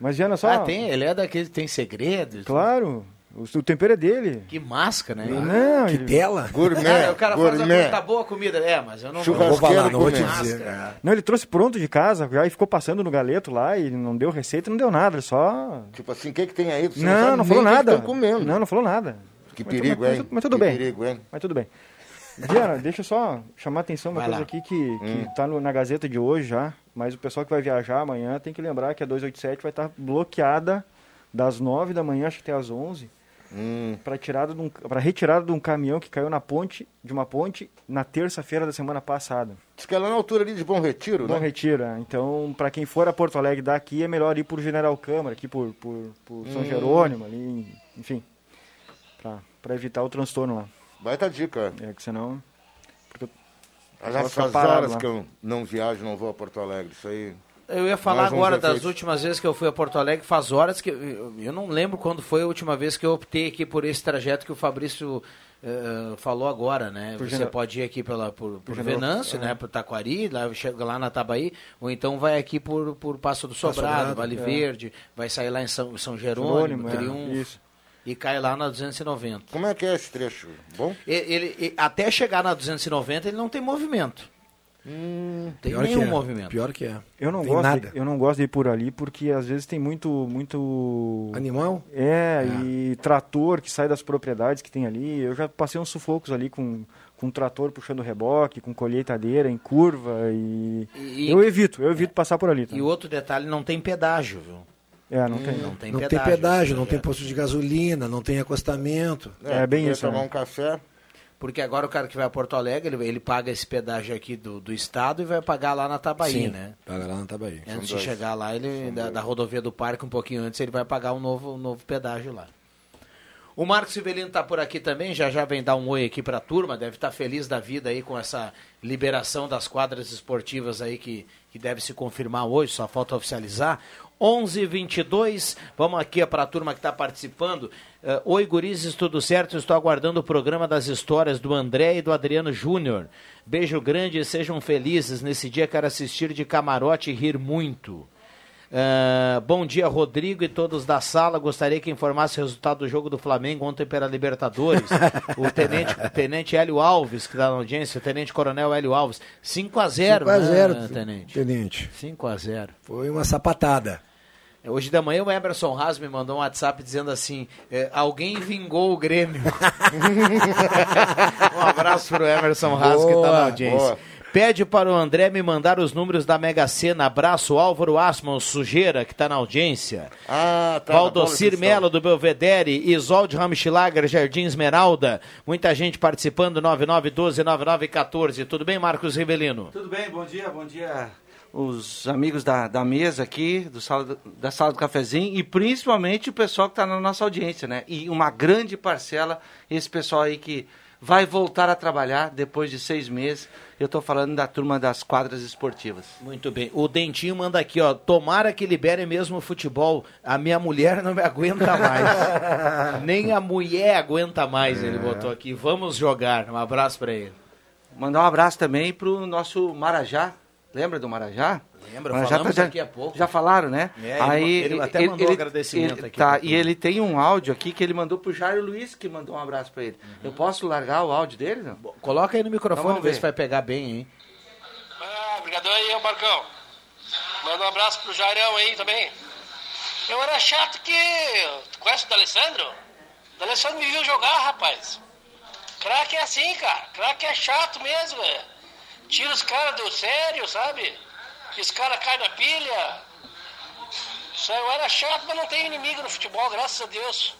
Mas, Jana, só... Ah, tem, ele é daquele que tem segredos. Claro, o, o tempero é dele. Que máscara, né? Não, Que ele- tela. Gourmet, Ah, o cara faz a gourmet. tá boa a comida. É, mas eu não Vou falar, não vou te gourmet. dizer. Máscara. Não, ele trouxe pronto de casa, já e ficou passando no galeto lá e não deu receita, não deu nada, ele só... Tipo assim, o que, que tem aí? Você Não, não, nem falou que que nada. comendo. Não, não falou nada. Que Mas- perigo, mas, hein? Mas tudo Que bem. perigo, hein? Mas tudo bem. Diana, deixa eu só chamar a atenção uma Vai coisa lá. aqui que, que Hum. tá no- na Gazeta de hoje já, mas o pessoal que vai viajar amanhã tem que lembrar que a 287 vai estar bloqueada das 9 da manhã, acho que até às 11, Hum. para tirada um, para retirada de um caminhão que caiu na ponte, de uma ponte, na terça-feira da semana passada. Diz que é lá na altura ali de Bom Retiro, Bom né? Retiro, é. então para quem for a Porto Alegre daqui é melhor ir por General Câmara, aqui por, por, por São Hum. Jerônimo, ali, enfim, para evitar o transtorno lá. Vai tá dica. É que senão porque faz parado horas lá. que eu não viajo, não vou a Porto Alegre. Isso aí. Eu ia falar agora das últimas vezes que eu fui a Porto Alegre, faz horas que. Eu, não lembro quando foi a última vez que eu optei aqui por esse trajeto que o Fabrício eh, falou agora, né? Por Você General- pode ir aqui pela, por, por General- Venâncio, é. né? Por Taquari, lá, chega lá na Tabaí, ou então vai aqui por, por Passo do Sobrado, Sobrado, Vale é. Verde, vai sair lá em São, São Jerônimo, Jerônimo, é, Triunfo, isso. e cai lá na 290. Como é que é esse trecho? Bom? Ele, ele- ele- até chegar na 290 ele não tem movimento. Tem Pior que nenhum é. movimento. Pior que é. Eu não, Tem gosto nada. de, eu não gosto de ir por ali porque às vezes tem muito muito Animal? é, e trator que sai das propriedades que tem ali. Eu já passei uns sufocos ali com com trator puxando reboque, com colheitadeira em curva e, E- eu evito, eu evito passar por ali. Tá? E outro detalhe, não tem pedágio, viu? É, não tem. Não tem Não pedágio. tem pedágio, não esse tem projeto. posto de gasolina, não tem acostamento. É, bem quer isso, tomar né? um café. Porque agora o cara que vai a Porto Alegre, ele, ele paga esse pedágio aqui do, do estado e vai pagar lá na Tabaí, Sim, né? Paga lá na Tabaí. Antes de chegar lá, ele da, da rodovia do parque, um pouquinho antes, ele vai pagar um novo, um novo pedágio lá. O Marcos Sivelino está por aqui também, já já vem dar um oi aqui para a turma, deve estar feliz da vida aí com essa liberação das quadras esportivas aí que, que deve se confirmar hoje, só falta oficializar. 11 22 vamos aqui para a turma que está participando. Eh, oi, gurizes, tudo certo? Estou aguardando o programa das histórias do André e do Adriano Júnior. Beijo grande e sejam felizes. Nesse dia quero assistir de camarote e rir muito. Ah, bom dia, Rodrigo e todos da sala. Gostaria que informasse o resultado do jogo do Flamengo ontem pela Libertadores. o tenente, o tenente Hélio Alves, que está na audiência, o tenente coronel Hélio Alves. 5 a 0 5 a 0, né, tenente? Tenente. 5 a 0 Foi uma sapatada. Hoje da manhã o Emerson Haas me mandou um WhatsApp dizendo assim: eh, alguém vingou o Grêmio. *laughs* um abraço pro Emerson Haas que está na audiência. boa. Pede para o André me mandar os números da Mega Sena. Abraço, Álvaro Asman, Sujeira, que está na audiência. Ah, tá. Valdocir Melo do Belvedere, Isolde Ramschlager, Jardim Esmeralda. Muita gente participando, 9912-9914. Tudo bem, Marcos Rivelino? Tudo bem, bom dia, bom dia os amigos da, da mesa aqui, do sala da sala do cafezinho e principalmente o pessoal que está na nossa audiência, né? E uma grande parcela, esse pessoal aí que vai voltar a trabalhar depois de seis meses. Eu estou falando da turma das quadras esportivas. Muito bem. O Dentinho manda aqui, ó. Tomara que libere mesmo o futebol. A minha mulher não me aguenta mais. *laughs* Nem a mulher aguenta mais, ele botou aqui. Vamos jogar. Um abraço para ele. Mandar um abraço também pro nosso Marajá. Lembra do Marajá? Lembra, Marajá falamos já, daqui a pouco. Já falaram, né? É, ele- ele até mandou agradecimento ele- aqui Tá, e ele tem um áudio aqui que ele mandou pro Jairo Luiz, que mandou um abraço pra ele. Eu posso largar o áudio dele? Não? Coloca aí no microfone, Então ver. se vai pegar bem, hein? Ah, obrigadão aí, ô Marcão. Manda um abraço pro Jairão aí também. Eu era chato que. Tu conhece o D'Alessandro? O D'Alessandro me viu jogar, rapaz. Craque é assim, cara. Craque é chato mesmo, velho. Tira os caras do sério, sabe? E os caras caem na pilha. Isso aí, eu era chato, mas não tenho inimigo no futebol, graças a Deus.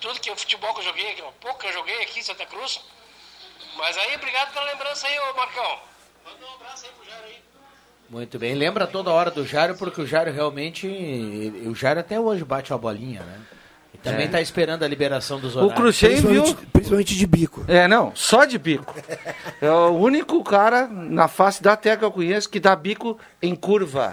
Tudo que o futebol que eu joguei, que eu- pouco que eu joguei aqui em Santa Cruz. Mas aí, obrigado pela lembrança aí, ô Marcão. Manda um abraço aí pro Jairo aí. Muito bem. Lembra toda hora do Jairo, porque o Jairo realmente. o Jairo até hoje bate a bolinha, né? Também É. está esperando a liberação dos O horários. Cruxem viu. Principalmente de bico. É, não, só de bico. É o único cara na face da terra que eu conheço que dá bico em curva.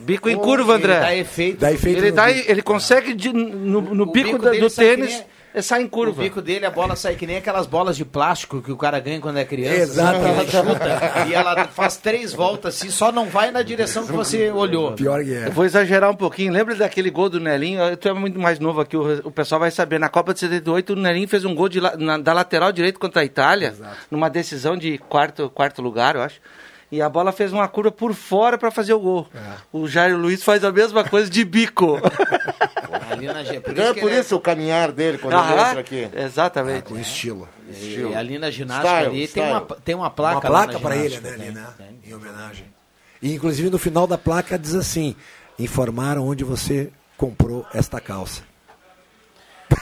Bico em curva, André. Ele dá efeito. Dá efeito Ele, dá, bico. ele consegue, de- no, no O bico, bico da- do tênis, é sai em O curva. bico dele, a bola sai que nem aquelas bolas de plástico que o cara ganha quando é criança. Exatamente. Ela chuta, e ela faz três voltas assim, só não vai na direção que você olhou. Pior que é. Eu vou exagerar um pouquinho. Lembra daquele gol do Nelinho? Tu é muito mais novo aqui, o, o pessoal vai saber. Na Copa de 78, o Nelinho fez um gol de na- da lateral direito contra a Itália, numa decisão de quarto, quarto lugar, eu acho. E a bola fez uma curva por fora para fazer o gol. O Jair Luiz faz a mesma coisa de bico. *laughs* Ali na G- por Então é isso que por ele é- isso o caminhar dele quando ele Aham, entra aqui. Exatamente. Com estilo. E ali na ginástica Style, ali tem style. uma, tem uma placa. Uma placa para ele, né, ali, tem, né? tem. Em homenagem. E inclusive no final da placa diz assim: informaram onde você comprou esta calça.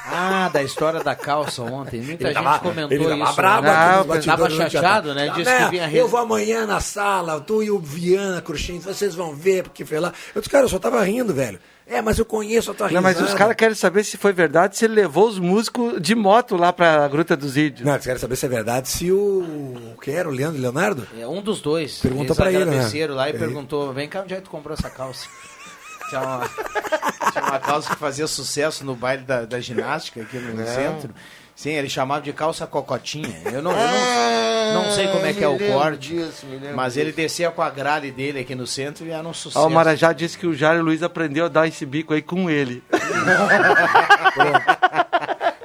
Ah, da história da calça ontem. Muita Ele gente tava- comentou ele tava isso. bravo né? aqui nos Tava bastidores durante a chateado, né? Tá, Disse que vinha Eu vou amanhã na sala, tu e o Viana Cruxinho, vocês vão ver, porque foi lá. Eu disse, cara, eu só tava rindo, velho. É, mas eu conheço a tua Não, mas os caras querem saber se foi verdade, se ele levou os músicos de moto lá pra Gruta dos Índios. Não, eles querem saber se é verdade se o. Quem era? O Leandro Leonardo? É um dos dois. Perguntou Eles pra ele, né? lá e Ele- perguntou: vem cá, onde é que tu comprou essa calça? Tinha uma, tinha uma calça que fazia sucesso no baile da, da ginástica aqui no Não. centro. Sim, ele chamava de calça cocotinha. Eu não, eu não, não sei como é que é o corte, disso, mas ele descia com a grade dele aqui no centro e era um sucesso. Ó, o Marajá disse que o Jair Luiz aprendeu a dar esse bico aí com ele. *laughs*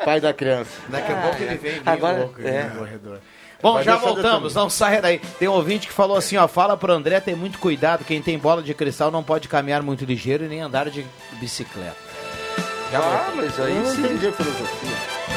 Pai da criança. Daqui a pouco ele vem Agora- louco aqui é. no corredor. Bom, Vai já voltamos, não saia daí. Tem um ouvinte que falou assim, ó, fala pro André ter muito cuidado, quem tem bola de cristal não pode caminhar muito ligeiro e nem andar de bicicleta. Já Ah, voltamos. mas aí Eu não sim. entendi a filosofia.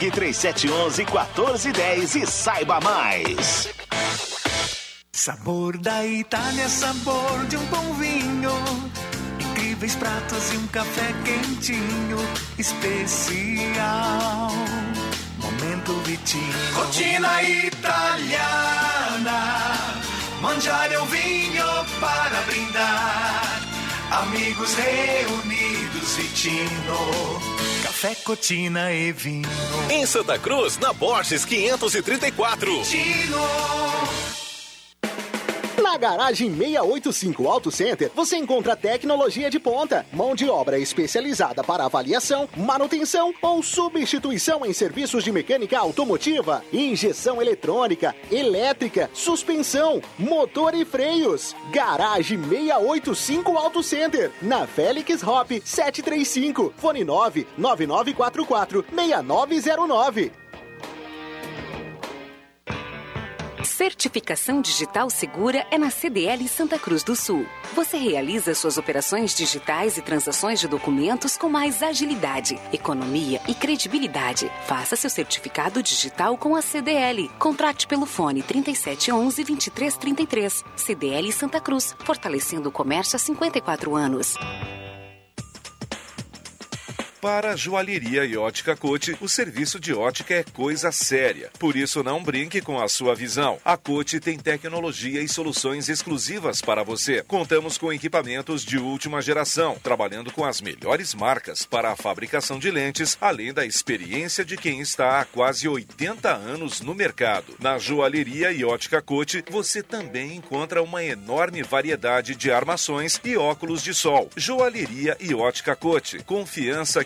3711 1410 e saiba mais. Sabor da Itália, sabor de um bom vinho. Incríveis pratos e um café quentinho. Especial. Momento Vitinho. Rotina italiana. Mangiare um vinho para brindar. Amigos reunidos, Vitino. Café, cotina e vinho. Em Santa Cruz, na Borges 534. Vitino. Na garagem 685 Auto Center, você encontra tecnologia de ponta, mão de obra especializada para avaliação, manutenção ou substituição em serviços de mecânica automotiva, injeção eletrônica, elétrica, suspensão, motor e freios. Garagem 685 Auto Center, na Félix Hop 735, fone 9 9944 6909. Certificação digital segura é na CDL Santa Cruz do Sul. Você realiza suas operações digitais e transações de documentos com mais agilidade, economia e credibilidade. Faça seu certificado digital com a CDL. Contrate pelo fone 3711 2333. CDL Santa Cruz, fortalecendo o comércio há 54 anos. Para a Joalheria e Ótica Cote, o serviço de ótica é coisa séria. Por isso, não brinque com a sua visão. A Cote tem tecnologia e soluções exclusivas para você. Contamos com equipamentos de última geração, trabalhando com as melhores marcas para a fabricação de lentes, além da experiência de quem está há quase 80 anos no mercado. Na Joalheria e Ótica Cote, você também encontra uma enorme variedade de armações e óculos de sol. Joalheria e Ótica Cote. Confiança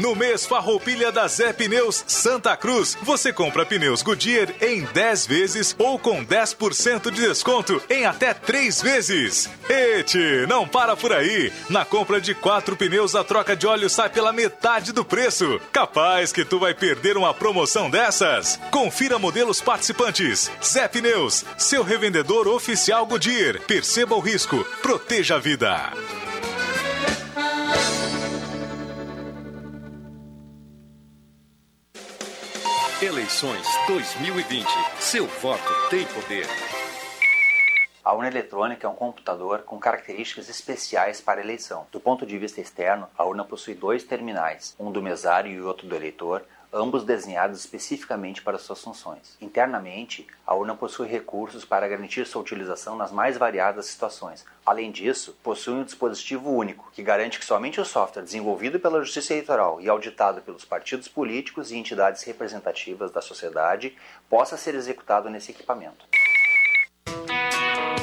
No mês Farroupilha da Zé Pneus Santa Cruz, você compra pneus Goodyear em 10 vezes ou com 10% de desconto em até 3 vezes. Ete, não para por aí. Na compra de 4 pneus, a troca de óleo sai pela metade do preço. Capaz que tu vai perder uma promoção dessas? Confira modelos participantes. Zé Pneus, seu revendedor oficial Goodyear. Perceba o risco, proteja a vida. Eleições 2020. Seu voto tem poder. A urna eletrônica é um computador com características especiais para eleição. Do ponto de vista externo, a urna possui dois terminais, um do mesário e outro do eleitor, ambos desenhados especificamente para suas funções. Internamente, a urna possui recursos para garantir sua utilização nas mais variadas situações. Além disso, possui um dispositivo único, que garante que somente o software desenvolvido pela Justiça Eleitoral e auditado pelos partidos políticos e entidades representativas da sociedade possa ser executado nesse equipamento.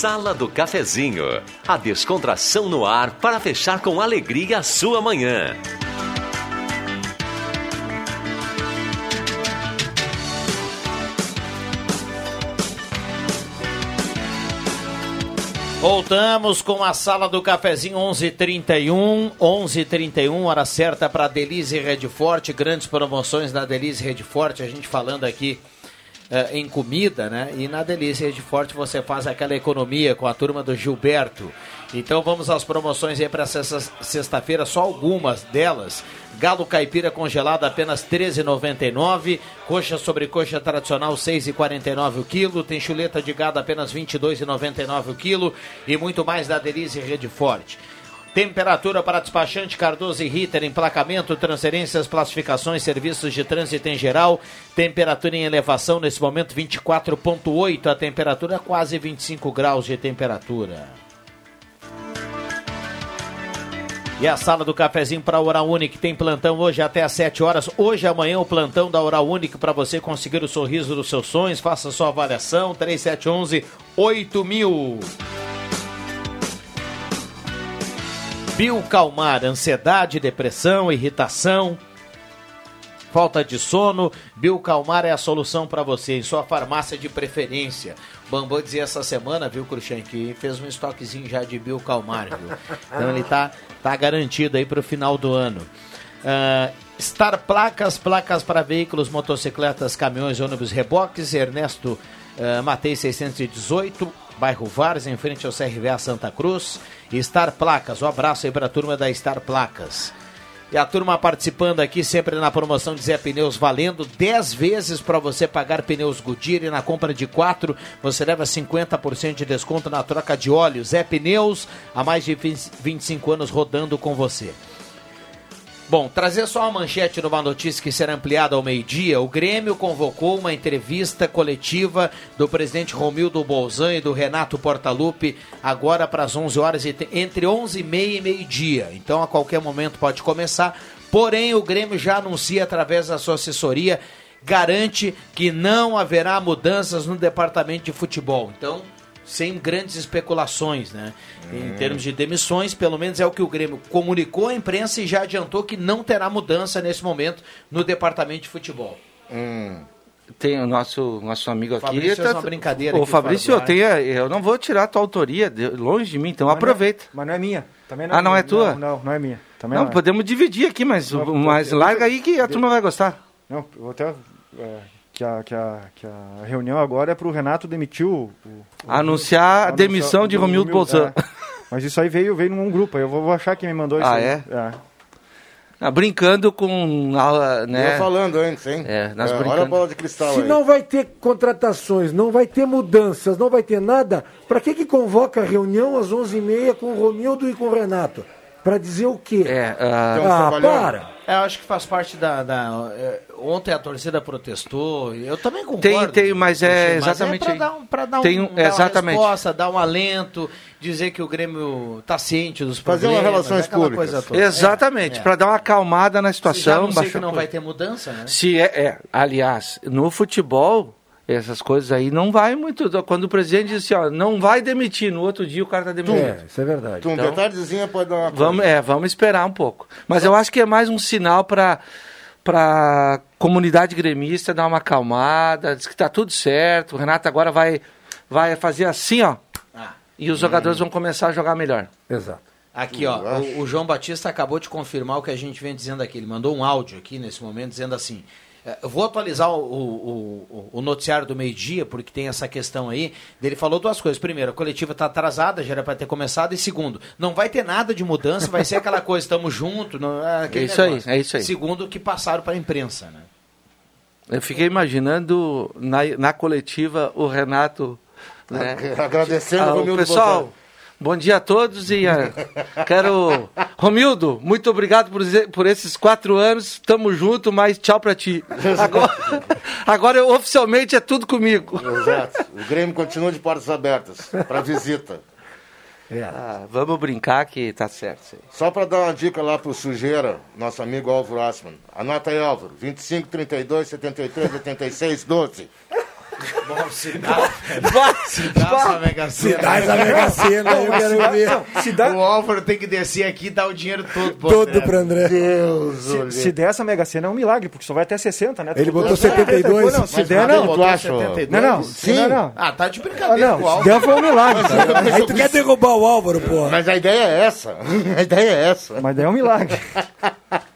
Sala do Cafezinho. A descontração no ar para fechar com alegria a sua manhã. Voltamos com a sala do cafezinho 11:31, 11:31, hora certa para Delize Rede Forte, grandes promoções na Delize Rede Forte, a gente falando aqui eh, em comida, né? E na Delícia Rede Forte você faz aquela economia com a turma do Gilberto. Então vamos às promoções aí para sexta-feira, só algumas delas. Galo caipira congelado apenas R$ 13,99. Coxa sobre coxa tradicional R$ 6,49 o quilo. Tem chuleta de gado apenas R$ 22,99 o quilo. E muito mais da Delícia Rede Forte. Temperatura para despachante Cardoso e Ritter, emplacamento, transferências, classificações, serviços de trânsito em geral. Temperatura em elevação nesse momento 24.8, a temperatura quase 25 graus de temperatura. E a sala do cafezinho para a Oral Unique tem plantão hoje até às 7 horas. Hoje amanhã o plantão da Oral Unique para você conseguir o sorriso dos seus sonhos. Faça sua avaliação 3711 8000. Biocalmar, ansiedade, depressão, irritação, falta de sono. Biocalmar é a solução para você em sua farmácia de preferência. Bambam dizia essa semana, viu, Cruxem, que fez um estoquezinho já de Biocalmar, viu? Então ele tá, tá garantido aí para o final do ano. Uh, Star Placas, placas para veículos, motocicletas, caminhões, ônibus, reboques. Ernesto uh, Matei 618, bairro Vares, em frente ao CRVA Santa Cruz. Star Placas, um abraço aí para a turma da Star Placas. E a turma participando aqui sempre na promoção de Zé Pneus valendo 10 vezes para você pagar pneus Goodyear e na compra de 4 você leva 50% de desconto na troca de óleo. Zé Pneus, há mais de 25 anos rodando com você. Bom, trazer só uma manchete numa notícia que será ampliada ao meio-dia. O Grêmio convocou uma entrevista coletiva do presidente Romildo Bolzan e do Renato Portaluppi agora para as 11 horas, entre 11 e meia e meio-dia. Então, a qualquer momento pode começar. Porém, o Grêmio já anuncia através da sua assessoria, garante que não haverá mudanças no departamento de futebol. Então, sem grandes especulações, né? Em termos de demissões, pelo menos é o que o Grêmio comunicou à imprensa e já adiantou que não terá mudança nesse momento no departamento de futebol. Hum. Tem o nosso, nosso amigo aqui. Fabrício tá, uma brincadeira Ô, Fabrício, eu, tenho, eu não vou tirar a tua autoria de, longe de mim, então mas aproveita. Não é, mas não é minha. Também não ah, é não minha. é tua? Não, não, não é minha. Também não, não é. podemos dividir aqui, mas, não, mas larga aí que a turma vai gostar. Não, eu vou até. É, que a, que a, que a reunião agora é para o Renato demitir o... o- o- Anunciar a demissão de do Romildo Bolzan. é. Mas isso aí veio, veio num grupo, eu vou, vou achar quem me mandou isso Ah, aí. é? Ah, brincando com. ah, Né? Eu falando antes, hein? É, nós É, olha brincando. a bola de cristal Se aí. não vai ter contratações, não vai ter mudanças, não vai ter nada, para que que convoca a reunião às 11h30 com o Romildo e com o Renato? Para dizer o quê? É, ah, para! É, eu acho que faz parte da. da- é, ontem a torcida protestou. Eu também concordo. Tem, tem, mas é Mas exatamente. pra dar, um, pra dar, Tem um, um- dar exatamente. uma resposta, dar um alento, dizer que o Grêmio está ciente dos Fazer problemas. umas relações aquela públicas. Coisa toda. Exatamente, É, é. para dar uma acalmada na Se já situação. não sei que não vai ter mudança, né? Se é, é, aliás, no futebol, essas coisas aí não vai muito. Quando o presidente diz assim, ó, não vai demitir, no outro dia o cara tá demitindo. É, isso é verdade. Um Então- detalhezinho pode dar uma Vamos, é, vamos esperar um pouco. Mas eu acho que é mais um sinal para para comunidade gremista dar uma acalmada, diz que tá tudo certo. O Renato agora vai vai fazer assim, ó. E os jogadores vão começar a jogar melhor. Exato. Aqui, ó, o, o João Batista acabou de confirmar o que a gente vem dizendo aqui. Ele mandou um áudio aqui nesse momento dizendo assim. Eu vou atualizar o, o, o- noticiário do meio-dia, porque tem essa questão aí. Ele falou duas coisas. Primeiro, a coletiva está atrasada, já era para ter começado. E segundo, não vai ter nada de mudança, vai ser aquela coisa, estamos juntos. Não, é aquele É isso aí, negócio. é isso aí. Segundo, que passaram para a imprensa, né? Eu fiquei imaginando na, na coletiva o Renato. Né? Agradecendo Ah, o o Romildo pessoal. Bom dia a todos e ah, quero. Romildo, muito obrigado por, por esses quatro anos. Tamo junto, mas tchau pra ti. Agora, agora eu, oficialmente é tudo comigo. Exato. O Grêmio continua de portas abertas para visita. Ah, vamos brincar que tá certo. aí. Só para dar uma dica lá pro Sujeira, nosso amigo Álvaro Asman. Anota aí, Álvaro. 25, 32, 73, 86, 12. Bom, se dá, se dá essa Mega Sena. Se dá essa Mega Sena, eu quero ver. O Álvaro tem que descer aqui e dar o dinheiro todo. pro Todo André. pro André. Deus, Se, se der essa Mega Sena é um milagre, porque só vai até 60, né? Ele botou É, 72. Não, se der, não. tu acha? 72? Não, não. Sim. Não, não. Ah, tá de Ah, brincadeira com o não, se der foi um milagre. Aí tu quer derrubar o Álvaro, pô. Mas a ideia é essa. *laughs* A ideia é essa. Mas daí é um milagre. *laughs*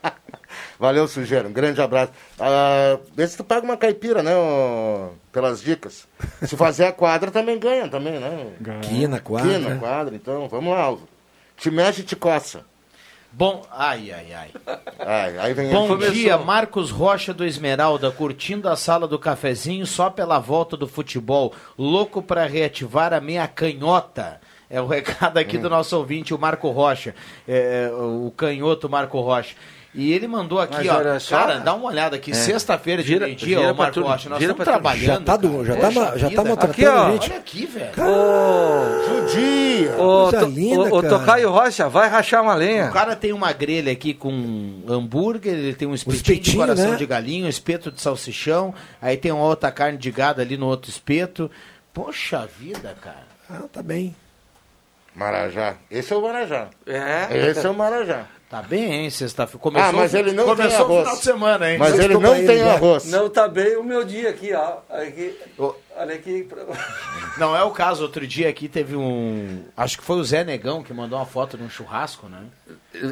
Valeu, Sujeira. Um grande abraço. Ah, vê se tu paga uma caipira, né? ô, pelas dicas. Se fazer a quadra, também ganha, também, né? Aqui na quadra. Aqui na quadra, então. Vamos lá, Álvaro. Te mexe e te coça. Bom, ai, ai, ai. Ai, aí vem Bom ele. dia, Marcos Rocha do Esmeralda, curtindo a sala do cafezinho só pela volta do futebol. Louco para reativar a minha canhota. É o *laughs* recado aqui Hum. do nosso ouvinte, o Marco Rocha. É, o canhoto Marco Rocha. E ele mandou aqui, Mas ó. só- Cara, dá uma olhada aqui. É. Sexta-feira de Gira- meio-dia, gira ô Marco Rocha. Nós estamos trabalhando. Já tá, do, cara. já tá, Poxa já tá maltratando Aqui, ó. gente. Olha aqui, velho. Ô, Judia! ô, Coisa linda, ô, ô, cara. Tocaio Rocha, vai rachar uma lenha. O cara tem uma grelha aqui com hambúrguer, ele tem um espetinho, de espetinho, coração né? de galinha, um espeto de salsichão, aí tem uma outra carne de gado ali no outro espeto. Poxa vida, cara. Ah, tá bem. Marajá. Esse é o Marajá. É. Esse é o Marajá. Tá bem, hein? Sexta-feira. Começou, Ah, mas ele não tem começou o arroz. final de semana, hein? Mas ele não tem já. arroz. Não tá bem o meu dia aqui, ó. Aqui, olha aqui. *laughs* Não é o caso. Outro dia aqui teve um. Acho que foi o Zé Negão que mandou uma foto de um churrasco, né?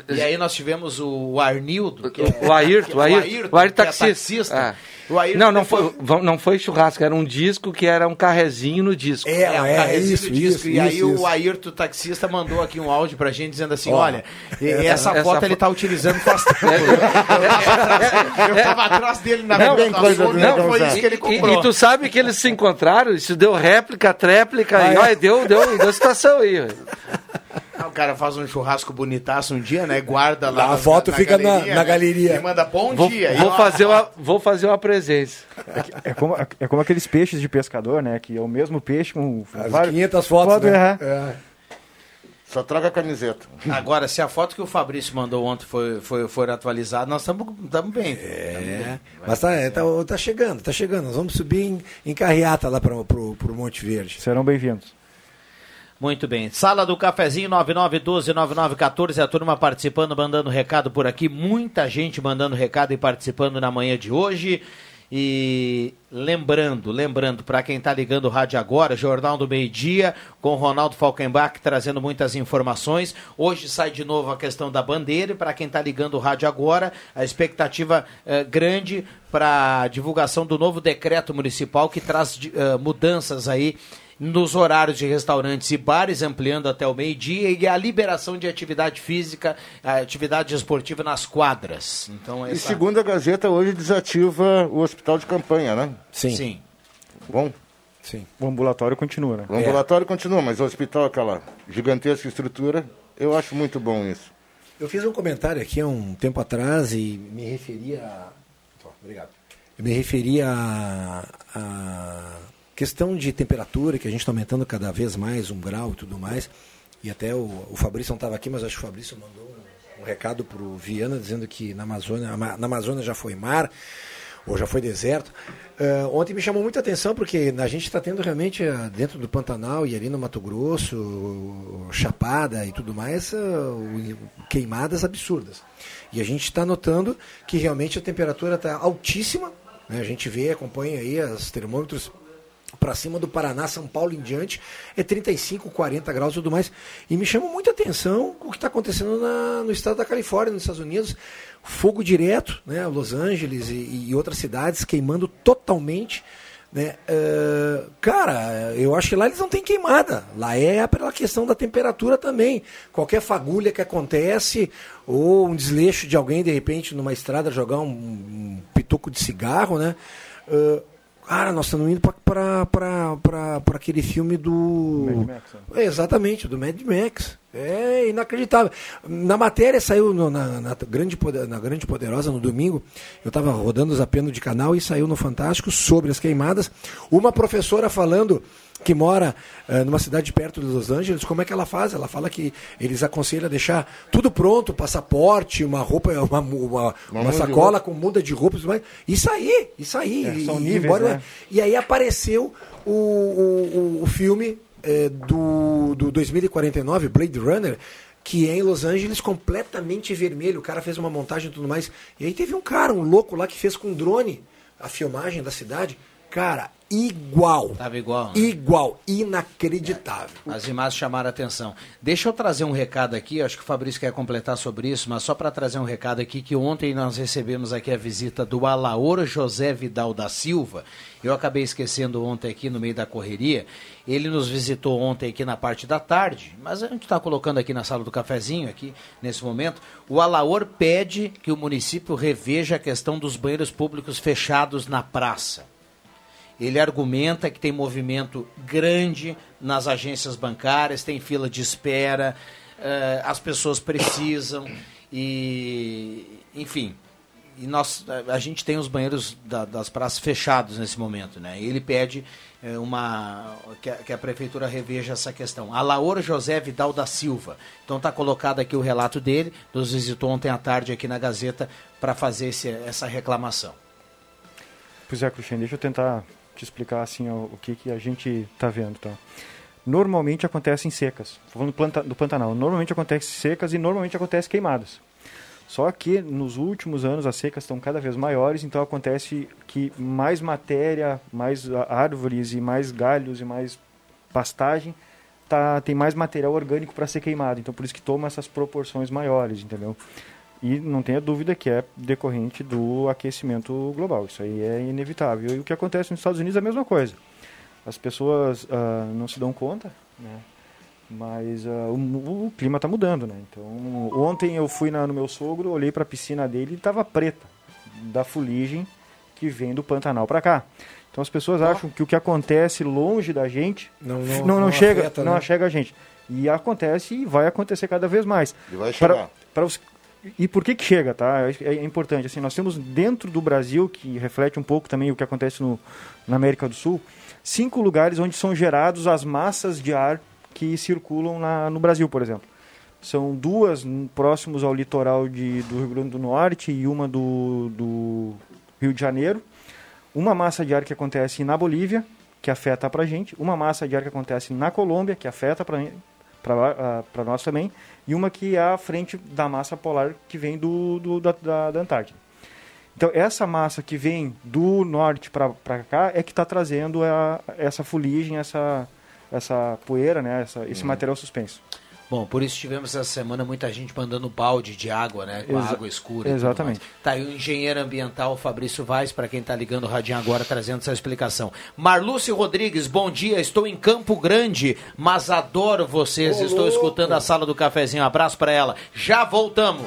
E aí nós tivemos o Arnildo. Que é, O Ayrton, que- *laughs* o Ayrton, o Ayrton que é taxista. taxista. Ah. O Ayrton Não, não depois- foi, não foi churrasco, era um disco que era um carrezinho no disco. É, É, um é, carrezinho isso, do disco. isso, e aí isso, o isso. Ayrton, taxista, mandou aqui um áudio pra gente dizendo assim, Ó, olha, e- essa, essa foto fo- ele tá utilizando faz tempo. *laughs* Eu tava atrás dele na Não, do coisa do não, foi isso que ele E, comprou. e tu sabe que eles se encontraram, isso deu réplica, tréplica, Ah, e é? olha, deu, deu, deu situação aí. O cara faz um churrasco bonitaço um dia, né? Guarda lá. A na- foto fica na- galeria, na né? galeria. E manda bom Vou, dia. vou E, ó, fazer uma, vou fazer uma presença. É como, é como aqueles peixes de pescador, né? Que é o mesmo peixe com As vários- 500 fotos, Foto, né? é. É. Só troca a camiseta. Agora, se a foto que o Fabrício mandou ontem foi, foi, for atualizada, nós estamos bem. É, mas tá, é, tá, tá chegando, tá chegando. Nós vamos subir em, em carreata lá para pro, pro Monte Verde. Serão bem-vindos. Muito bem. Sala do Cafezinho 9912-9914. A turma participando, mandando recado por aqui. Muita gente mandando recado e participando na manhã de hoje. E lembrando, lembrando, para quem está ligando o rádio agora, Jornal do Meio Dia, com Ronaldo Falkenbach trazendo muitas informações. Hoje sai de novo a questão da bandeira, e para quem está ligando o rádio agora, a expectativa eh, grande para a divulgação do novo decreto municipal que traz eh, mudanças aí nos horários de restaurantes e bares, ampliando até o meio-dia, e a liberação de atividade física, a atividade esportiva nas quadras. Então, E essa... segundo a Gazeta, hoje desativa o hospital de campanha, né? Sim. Sim. Bom. Sim. O ambulatório continua, né? O ambulatório continua, mas o hospital, aquela gigantesca estrutura, eu acho muito bom isso. Eu fiz um comentário aqui há um tempo atrás e me referia a... Obrigado. Eu me referia a, a questão de temperatura, que a gente está aumentando cada vez mais, um grau e tudo mais. E até o, o Fabrício não estava aqui, mas acho que o Fabrício mandou um, um recado para o Viana dizendo que na Amazônia, na Amazônia já foi mar, ou já foi deserto. Uh, ontem me chamou muita atenção porque a gente está tendo realmente uh, dentro do Pantanal e ali no Mato Grosso, Chapada e tudo mais, queimadas absurdas. E a gente está notando que realmente a temperatura está altíssima. Né? A gente vê, acompanha aí os termômetros para cima do Paraná, São Paulo em diante, é 35, 40 graus e tudo mais. E me chama muita atenção o que está acontecendo na, no estado da Califórnia, nos Estados Unidos. Fogo direto, né? Los Angeles e, e outras cidades queimando totalmente. Né? Uh, cara, eu acho que lá eles não têm queimada. Lá é pela questão da temperatura também. Qualquer fagulha que acontece, ou um desleixo de alguém, de repente, numa estrada, jogar um, um pitoco de cigarro, né? Uh, Cara, nós estamos indo para aquele filme do. Mad Max, é, exatamente, do Mad Max. É inacreditável. Na matéria saiu no, na, na, grande, na Grande Poderosa no domingo. Eu estava rodando os apenos de canal e saiu no Fantástico sobre as queimadas. Uma professora falando que mora uh, numa cidade perto de Los Angeles, como é que ela faz? Ela fala que eles aconselham a deixar tudo pronto, passaporte, uma roupa, *laughs* uma, uma, uma sacola com muda de roupas, e sair, e sair. É, são e, níveis, embora, né? E aí apareceu o, o, o, o filme é, do, do 2049, Blade Runner, que é em Los Angeles completamente vermelho. O cara fez uma montagem e tudo mais. E aí teve um cara, um louco lá, que fez com drone a filmagem da cidade. Cara, igual. Tava igual. Né? Igual. Inacreditável. As imagens chamaram a atenção. Deixa eu trazer um recado aqui, acho que o Fabrício quer completar sobre isso, mas só para trazer um recado aqui, que ontem nós recebemos aqui a visita do Alaor José Vidal da Silva. Eu acabei esquecendo ontem aqui no meio da correria. Ele nos visitou ontem aqui na parte da tarde, mas a gente está colocando aqui na sala do cafezinho, aqui nesse momento. O Alaor pede que o município reveja a questão dos banheiros públicos fechados na praça. Ele argumenta que tem movimento grande nas agências bancárias, tem fila de espera, uh, as pessoas precisam e, enfim, e nós, a gente tem os banheiros da, das praças fechados nesse momento, né? Ele pede eh, uma que a, que a, prefeitura reveja essa questão. A Laura José Vidal da Silva. Então está colocado aqui o relato dele, nos visitou ontem à tarde aqui na Gazeta para fazer esse, essa reclamação. Pois é, Cruxem, deixa eu tentar te explicar assim o, o que, que a gente está vendo, tá? Normalmente acontecem secas. Falando do, Pantanal, normalmente acontece secas e normalmente acontece queimadas. Só que nos últimos anos as secas estão cada vez maiores, então acontece que mais matéria, mais árvores e mais galhos e mais pastagem tá, tem mais material orgânico para ser queimado. Então por isso que toma essas proporções maiores, entendeu? E não tenha dúvida que é decorrente do aquecimento global. Isso aí é inevitável. E o que acontece nos Estados Unidos é a mesma coisa. As pessoas uh, não se dão conta, né? mas uh, o, o, clima está mudando, né? Então, ontem eu fui na, no meu sogro, olhei para a piscina dele e estava preta, da fuligem que vem do Pantanal para cá. Então as pessoas oh. acham que o que acontece longe da gente não, não, não, não, não chega, afeta, não né? chega a gente. E acontece e vai acontecer cada vez mais. E vai chegar. Para os e por que que chega, tá? É, é, importante. Assim, nós temos dentro do Brasil, que reflete um pouco também o que acontece no, na América do Sul, cinco lugares onde são gerados as massas de ar que circulam na, no Brasil, por exemplo. São duas próximos ao litoral de, do Rio Grande do Norte e uma do, do Rio de Janeiro. Uma massa de ar que acontece na Bolívia, que afeta para a gente. Uma massa de ar que acontece na Colômbia, que afeta para nós também, e uma que é a frente da massa polar que vem do, do da, da, da, Antártida. Então, essa massa que vem do norte para cá é que está trazendo a, essa fuligem, essa, essa poeira, né? Essa, esse Uhum. material suspenso. Bom, por isso tivemos essa semana muita gente mandando balde de água, né? Com a Exa- água escura. Exatamente. Tá aí o engenheiro ambiental Fabrício Vaz, para quem tá ligando o radinho agora, trazendo essa explicação. Marlúcio Rodrigues, bom dia. Estou em Campo Grande, mas adoro vocês. Estou escutando a sala do cafezinho. abraço para ela. Já voltamos.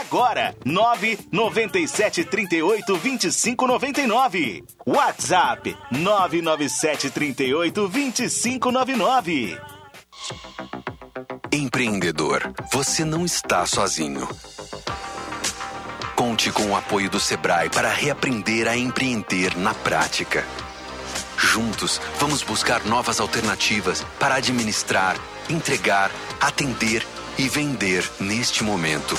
agora. 997 38 25 99. WhatsApp 997 38 25 99. Empreendedor, você não está sozinho. Conte com o apoio do Sebrae para reaprender a empreender na prática. Juntos, vamos buscar novas alternativas para administrar, entregar, atender e vender neste momento.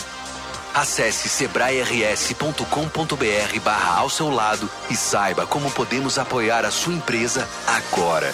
Acesse sebrae-rs.com.br barra ao seu lado e saiba como podemos apoiar a sua empresa agora.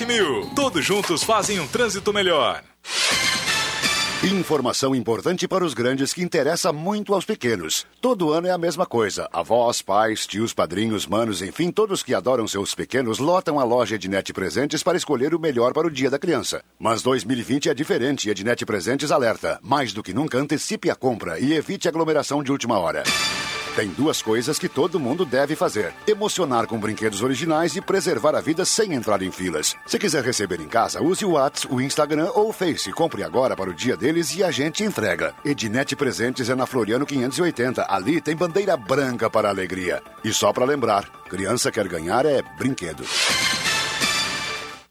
7000. Todos juntos fazem um trânsito melhor. Informação importante para os grandes que interessa muito aos pequenos. Todo ano é a mesma coisa. Avós, pais, tios, padrinhos, manos, enfim, todos que adoram seus pequenos lotam a loja Ednet Presentes para escolher o melhor para o dia da criança. Mas 2020 é diferente e Ednet Presentes alerta. Mais do que nunca, antecipe a compra e evite aglomeração de última hora. Tem duas coisas que todo mundo deve fazer: emocionar com brinquedos originais e preservar a vida sem entrar em filas. Se quiser receber em casa, use o WhatsApp, o Instagram ou o Face. Compre agora para o dia deles e a gente entrega. Ednet Presentes é na Floriano 580. Ali tem bandeira branca para a alegria. E só para lembrar: criança quer ganhar é brinquedo.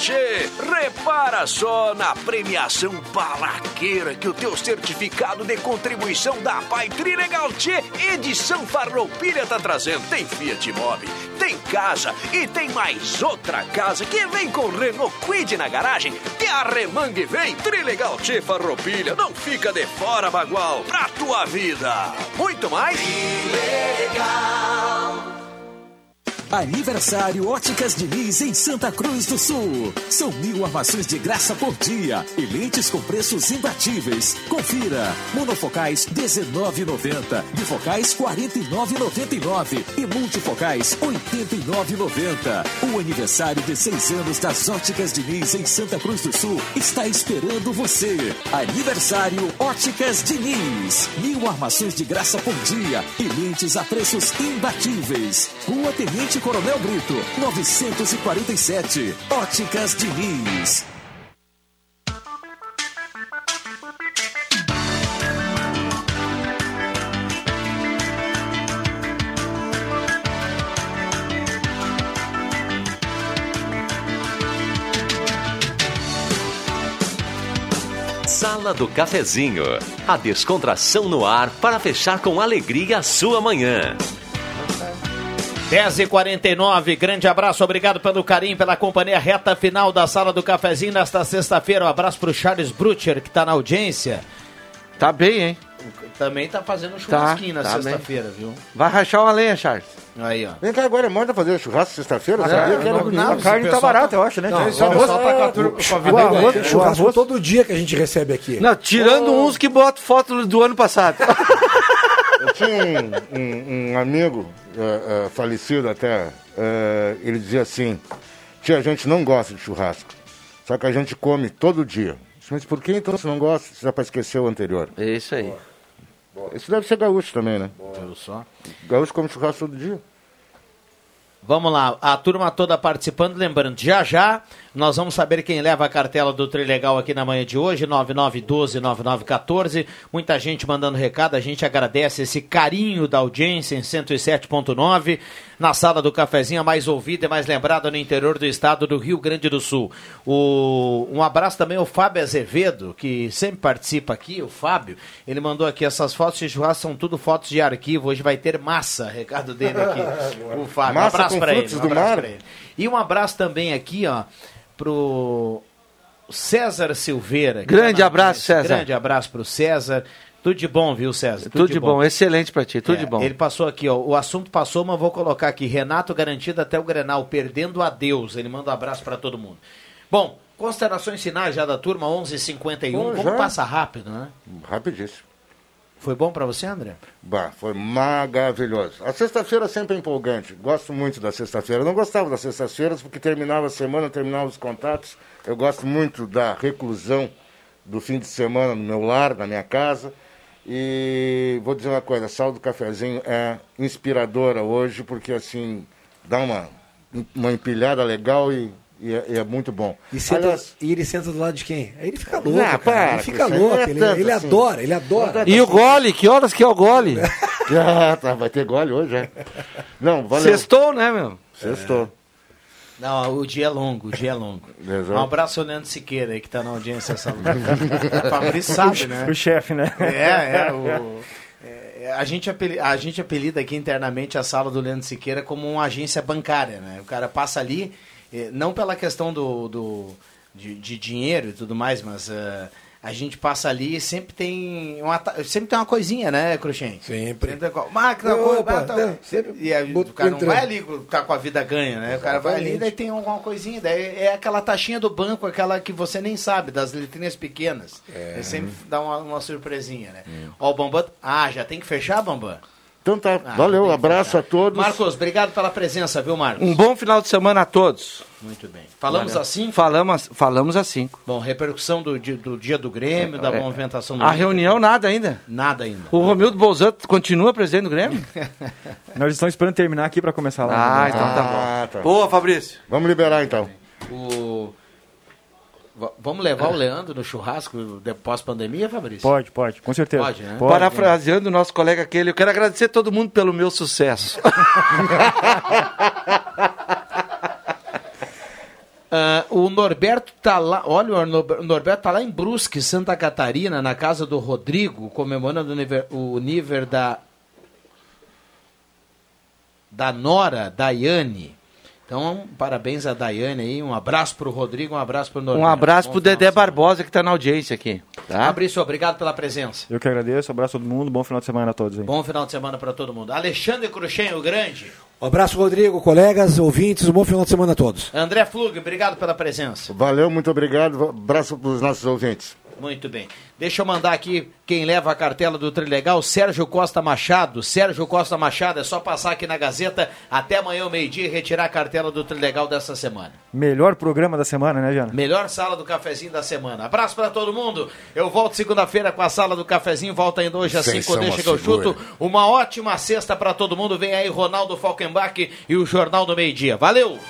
Machê, repara só na premiação balaqueira que o teu certificado de contribuição da Pai Trilegal Tchê edição Farroupilha tá trazendo. Tem Fiat Mobi, tem casa e tem mais outra casa que vem com Renault Quid na garagem. Que a Remangue vem, Trilegal Tchê Farroupilha, não fica de fora, Bagual, pra tua vida. Muito mais. Aniversário Óticas Diniz em Santa Cruz do Sul. São mil armações de graça por dia e lentes com preços imbatíveis. Confira. Monofocais 19,90. Bifocais 49,99. E multifocais 89,90. O aniversário de seis anos das Óticas Diniz em Santa Cruz do Sul está esperando você. Aniversário Óticas Diniz. Mil armações de graça por dia e lentes a preços imbatíveis. Rua Tenente Coronel Brito, 947. Óticas Diniz. Sala do Cafezinho. A descontração no ar para fechar com alegria a sua manhã. 10h49, grande abraço, obrigado pelo carinho, pela companhia reta final da Sala do Cafezinho nesta sexta-feira. Um abraço pro Charles Brutcher, que tá na audiência. Tá bem, hein? Também tá fazendo churrasquinho Tá, na tá sexta-feira, viu? Vai rachar uma lenha, Charles. Aí, ó. Vem cá agora, é moda fazer churrasco sexta-feira? Ah, Sabia é, era não, não, A carne tá barata, eu acho, né? Não, o só arroz, tá com a turma- com a vida o arroz- churrasco arroz- todo dia que a gente recebe aqui. Não, tirando uns que botam foto do ano passado. Eu tinha um, um- um amigo eh, eh, falecido até, eh, ele dizia assim, tia, a gente não gosta de churrasco, só que a gente come todo dia. Mas por que então você não gosta? Se dá para esquecer o anterior. É isso aí. Isso deve ser gaúcho também, né? Só? Gaúcho come churrasco todo dia. Vamos lá, a turma toda participando, lembrando, já já nós vamos saber quem leva a cartela do Trilegal aqui na manhã de hoje, 9912-9914. Muita gente mandando recado, a gente agradece esse carinho da audiência em 107.9, na sala do cafezinho, a mais ouvida e mais lembrada no interior do estado do Rio Grande do Sul. O, um abraço também ao Fábio Azevedo, que sempre participa aqui, o Fábio, ele mandou aqui essas fotos de churrasco, são tudo fotos de arquivo, hoje vai ter massa, *laughs* recado dele aqui, *laughs* o Fábio. Massa abraço pra ele. um abraço ele. E um abraço também aqui, ó, pro César Silveira. que Grande tá abraço. César. Grande abraço pro César. Tudo de bom, viu, César? Tudo, de bom. excelente pra ti, tudo É, de bom. Ele passou aqui, ó. O assunto passou, mas vou colocar aqui. Renato garantido até o Grenal, perdendo a Deus. Ele manda um abraço pra todo mundo. Bom, considerações finais já da turma, 11h51. Bom, Como já. passa rápido, né? Rapidíssimo. Foi bom pra você, André? Bah, foi maravilhoso. A sexta-feira sempre é empolgante. Gosto muito da sexta-feira. Não gostava das sextas-feiras porque terminava a semana, terminava os contatos. Eu gosto muito da reclusão do fim de semana no meu lar, na minha casa. E vou dizer uma coisa, a sala do cafezinho é inspiradora hoje porque assim dá uma, uma empilhada legal e, e é, e é muito bom. E, senta- Aliás, e ele senta do lado de quem? Aí ele fica louco, cara. para, Ele fica louco. não é ele tanto ele assim. adora, ele adora. E o gole? Que horas que é o gole? *laughs* ah, tá, vai ter gole hoje, é. Não, valeu. Sextou, né, meu? Sextou. Não, o dia é longo, o dia é longo. Exato. Um abraço ao Leandro Siqueira aí que tá na audiência essa O Fabrício *laughs* sabe, né? O chefe, né? É, é. O, é, a, gente apeli- a gente apelida aqui internamente a sala do Leandro Siqueira como uma agência bancária, né? O cara passa ali, não pela questão do, do de, de dinheiro e tudo mais, mas eh, a gente passa ali e sempre tem uma, sempre tem uma coisinha, né, Cruxem? Sempre. Sempre Máquina, Opa, coisa, não, sempre e aí, o cara não entrando. vai ali tá com a vida ganha, né? O cara vai ali, Exatamente. daí tem alguma coisinha, daí é aquela taxinha do banco, aquela que você nem sabe, das letrinhas pequenas. É. sempre dá uma, uma surpresinha, né? Ó, o Bambam. Ah, já tem que fechar, Bambam? Então tá, Ah, valeu, abraço a todos. Marcos, obrigado pela presença, viu, Marcos? Um bom final de semana a todos. Muito bem. Falamos Valeu. assim? Falamos, falamos assim. Bom, repercussão do, dia- do dia do Grêmio, da É. movimentação do A Inter. reunião, nada ainda. Nada ainda. O Romildo Bolzan continua presidente do Grêmio? *laughs* Nós estamos esperando terminar aqui para começar lá. Ah, então tá bom. Ah, tá. Boa, Fabrício. Vamos liberar então. O... Va- Vamos levar o Leandro no churrasco de pós-pandemia, Fabrício? Pode, pode, com certeza. Pode, né? Parafraseando o nosso colega aquele, eu quero agradecer todo mundo pelo meu sucesso. *laughs* *laughs* Ah, o Norberto tá lá, olha, o Nor- o Norberto tá lá em Brusque, Santa Catarina, na casa do Rodrigo, comemorando o nível, o nível da da Nora, Daiane. Então, parabéns a Daiane aí, um abraço pro Rodrigo, um abraço pro Norberto. Um abraço Bom pro final de Dedé. Barbosa que tá na audiência aqui. Tá? Fabrício, obrigado pela presença. Eu que agradeço, abraço a todo mundo, bom final de semana a todos aí. Bom final de semana para todo mundo. Alexandre Cruxem, o grande. Um abraço, Rodrigo, colegas, ouvintes, um bom final de semana a todos. André Flug, obrigado pela presença. Valeu, muito obrigado. Abraço para os nossos ouvintes. Muito bem. Deixa eu mandar aqui quem leva a cartela do Trilegal, Sérgio Costa Machado. Sérgio Costa Machado, é só passar aqui na Gazeta até amanhã ao meio-dia e retirar a cartela do Trilegal dessa semana. Melhor programa da semana, né, Jana? Melhor sala do cafezinho da semana. Abraço para todo mundo. Eu volto segunda-feira com a sala do cafezinho. Volta ainda hoje às Sem 5 deixa que eu chuto. Uma ótima sexta para todo mundo. Vem aí Ronaldo Falkenbach e o Jornal do Meio-Dia. Valeu!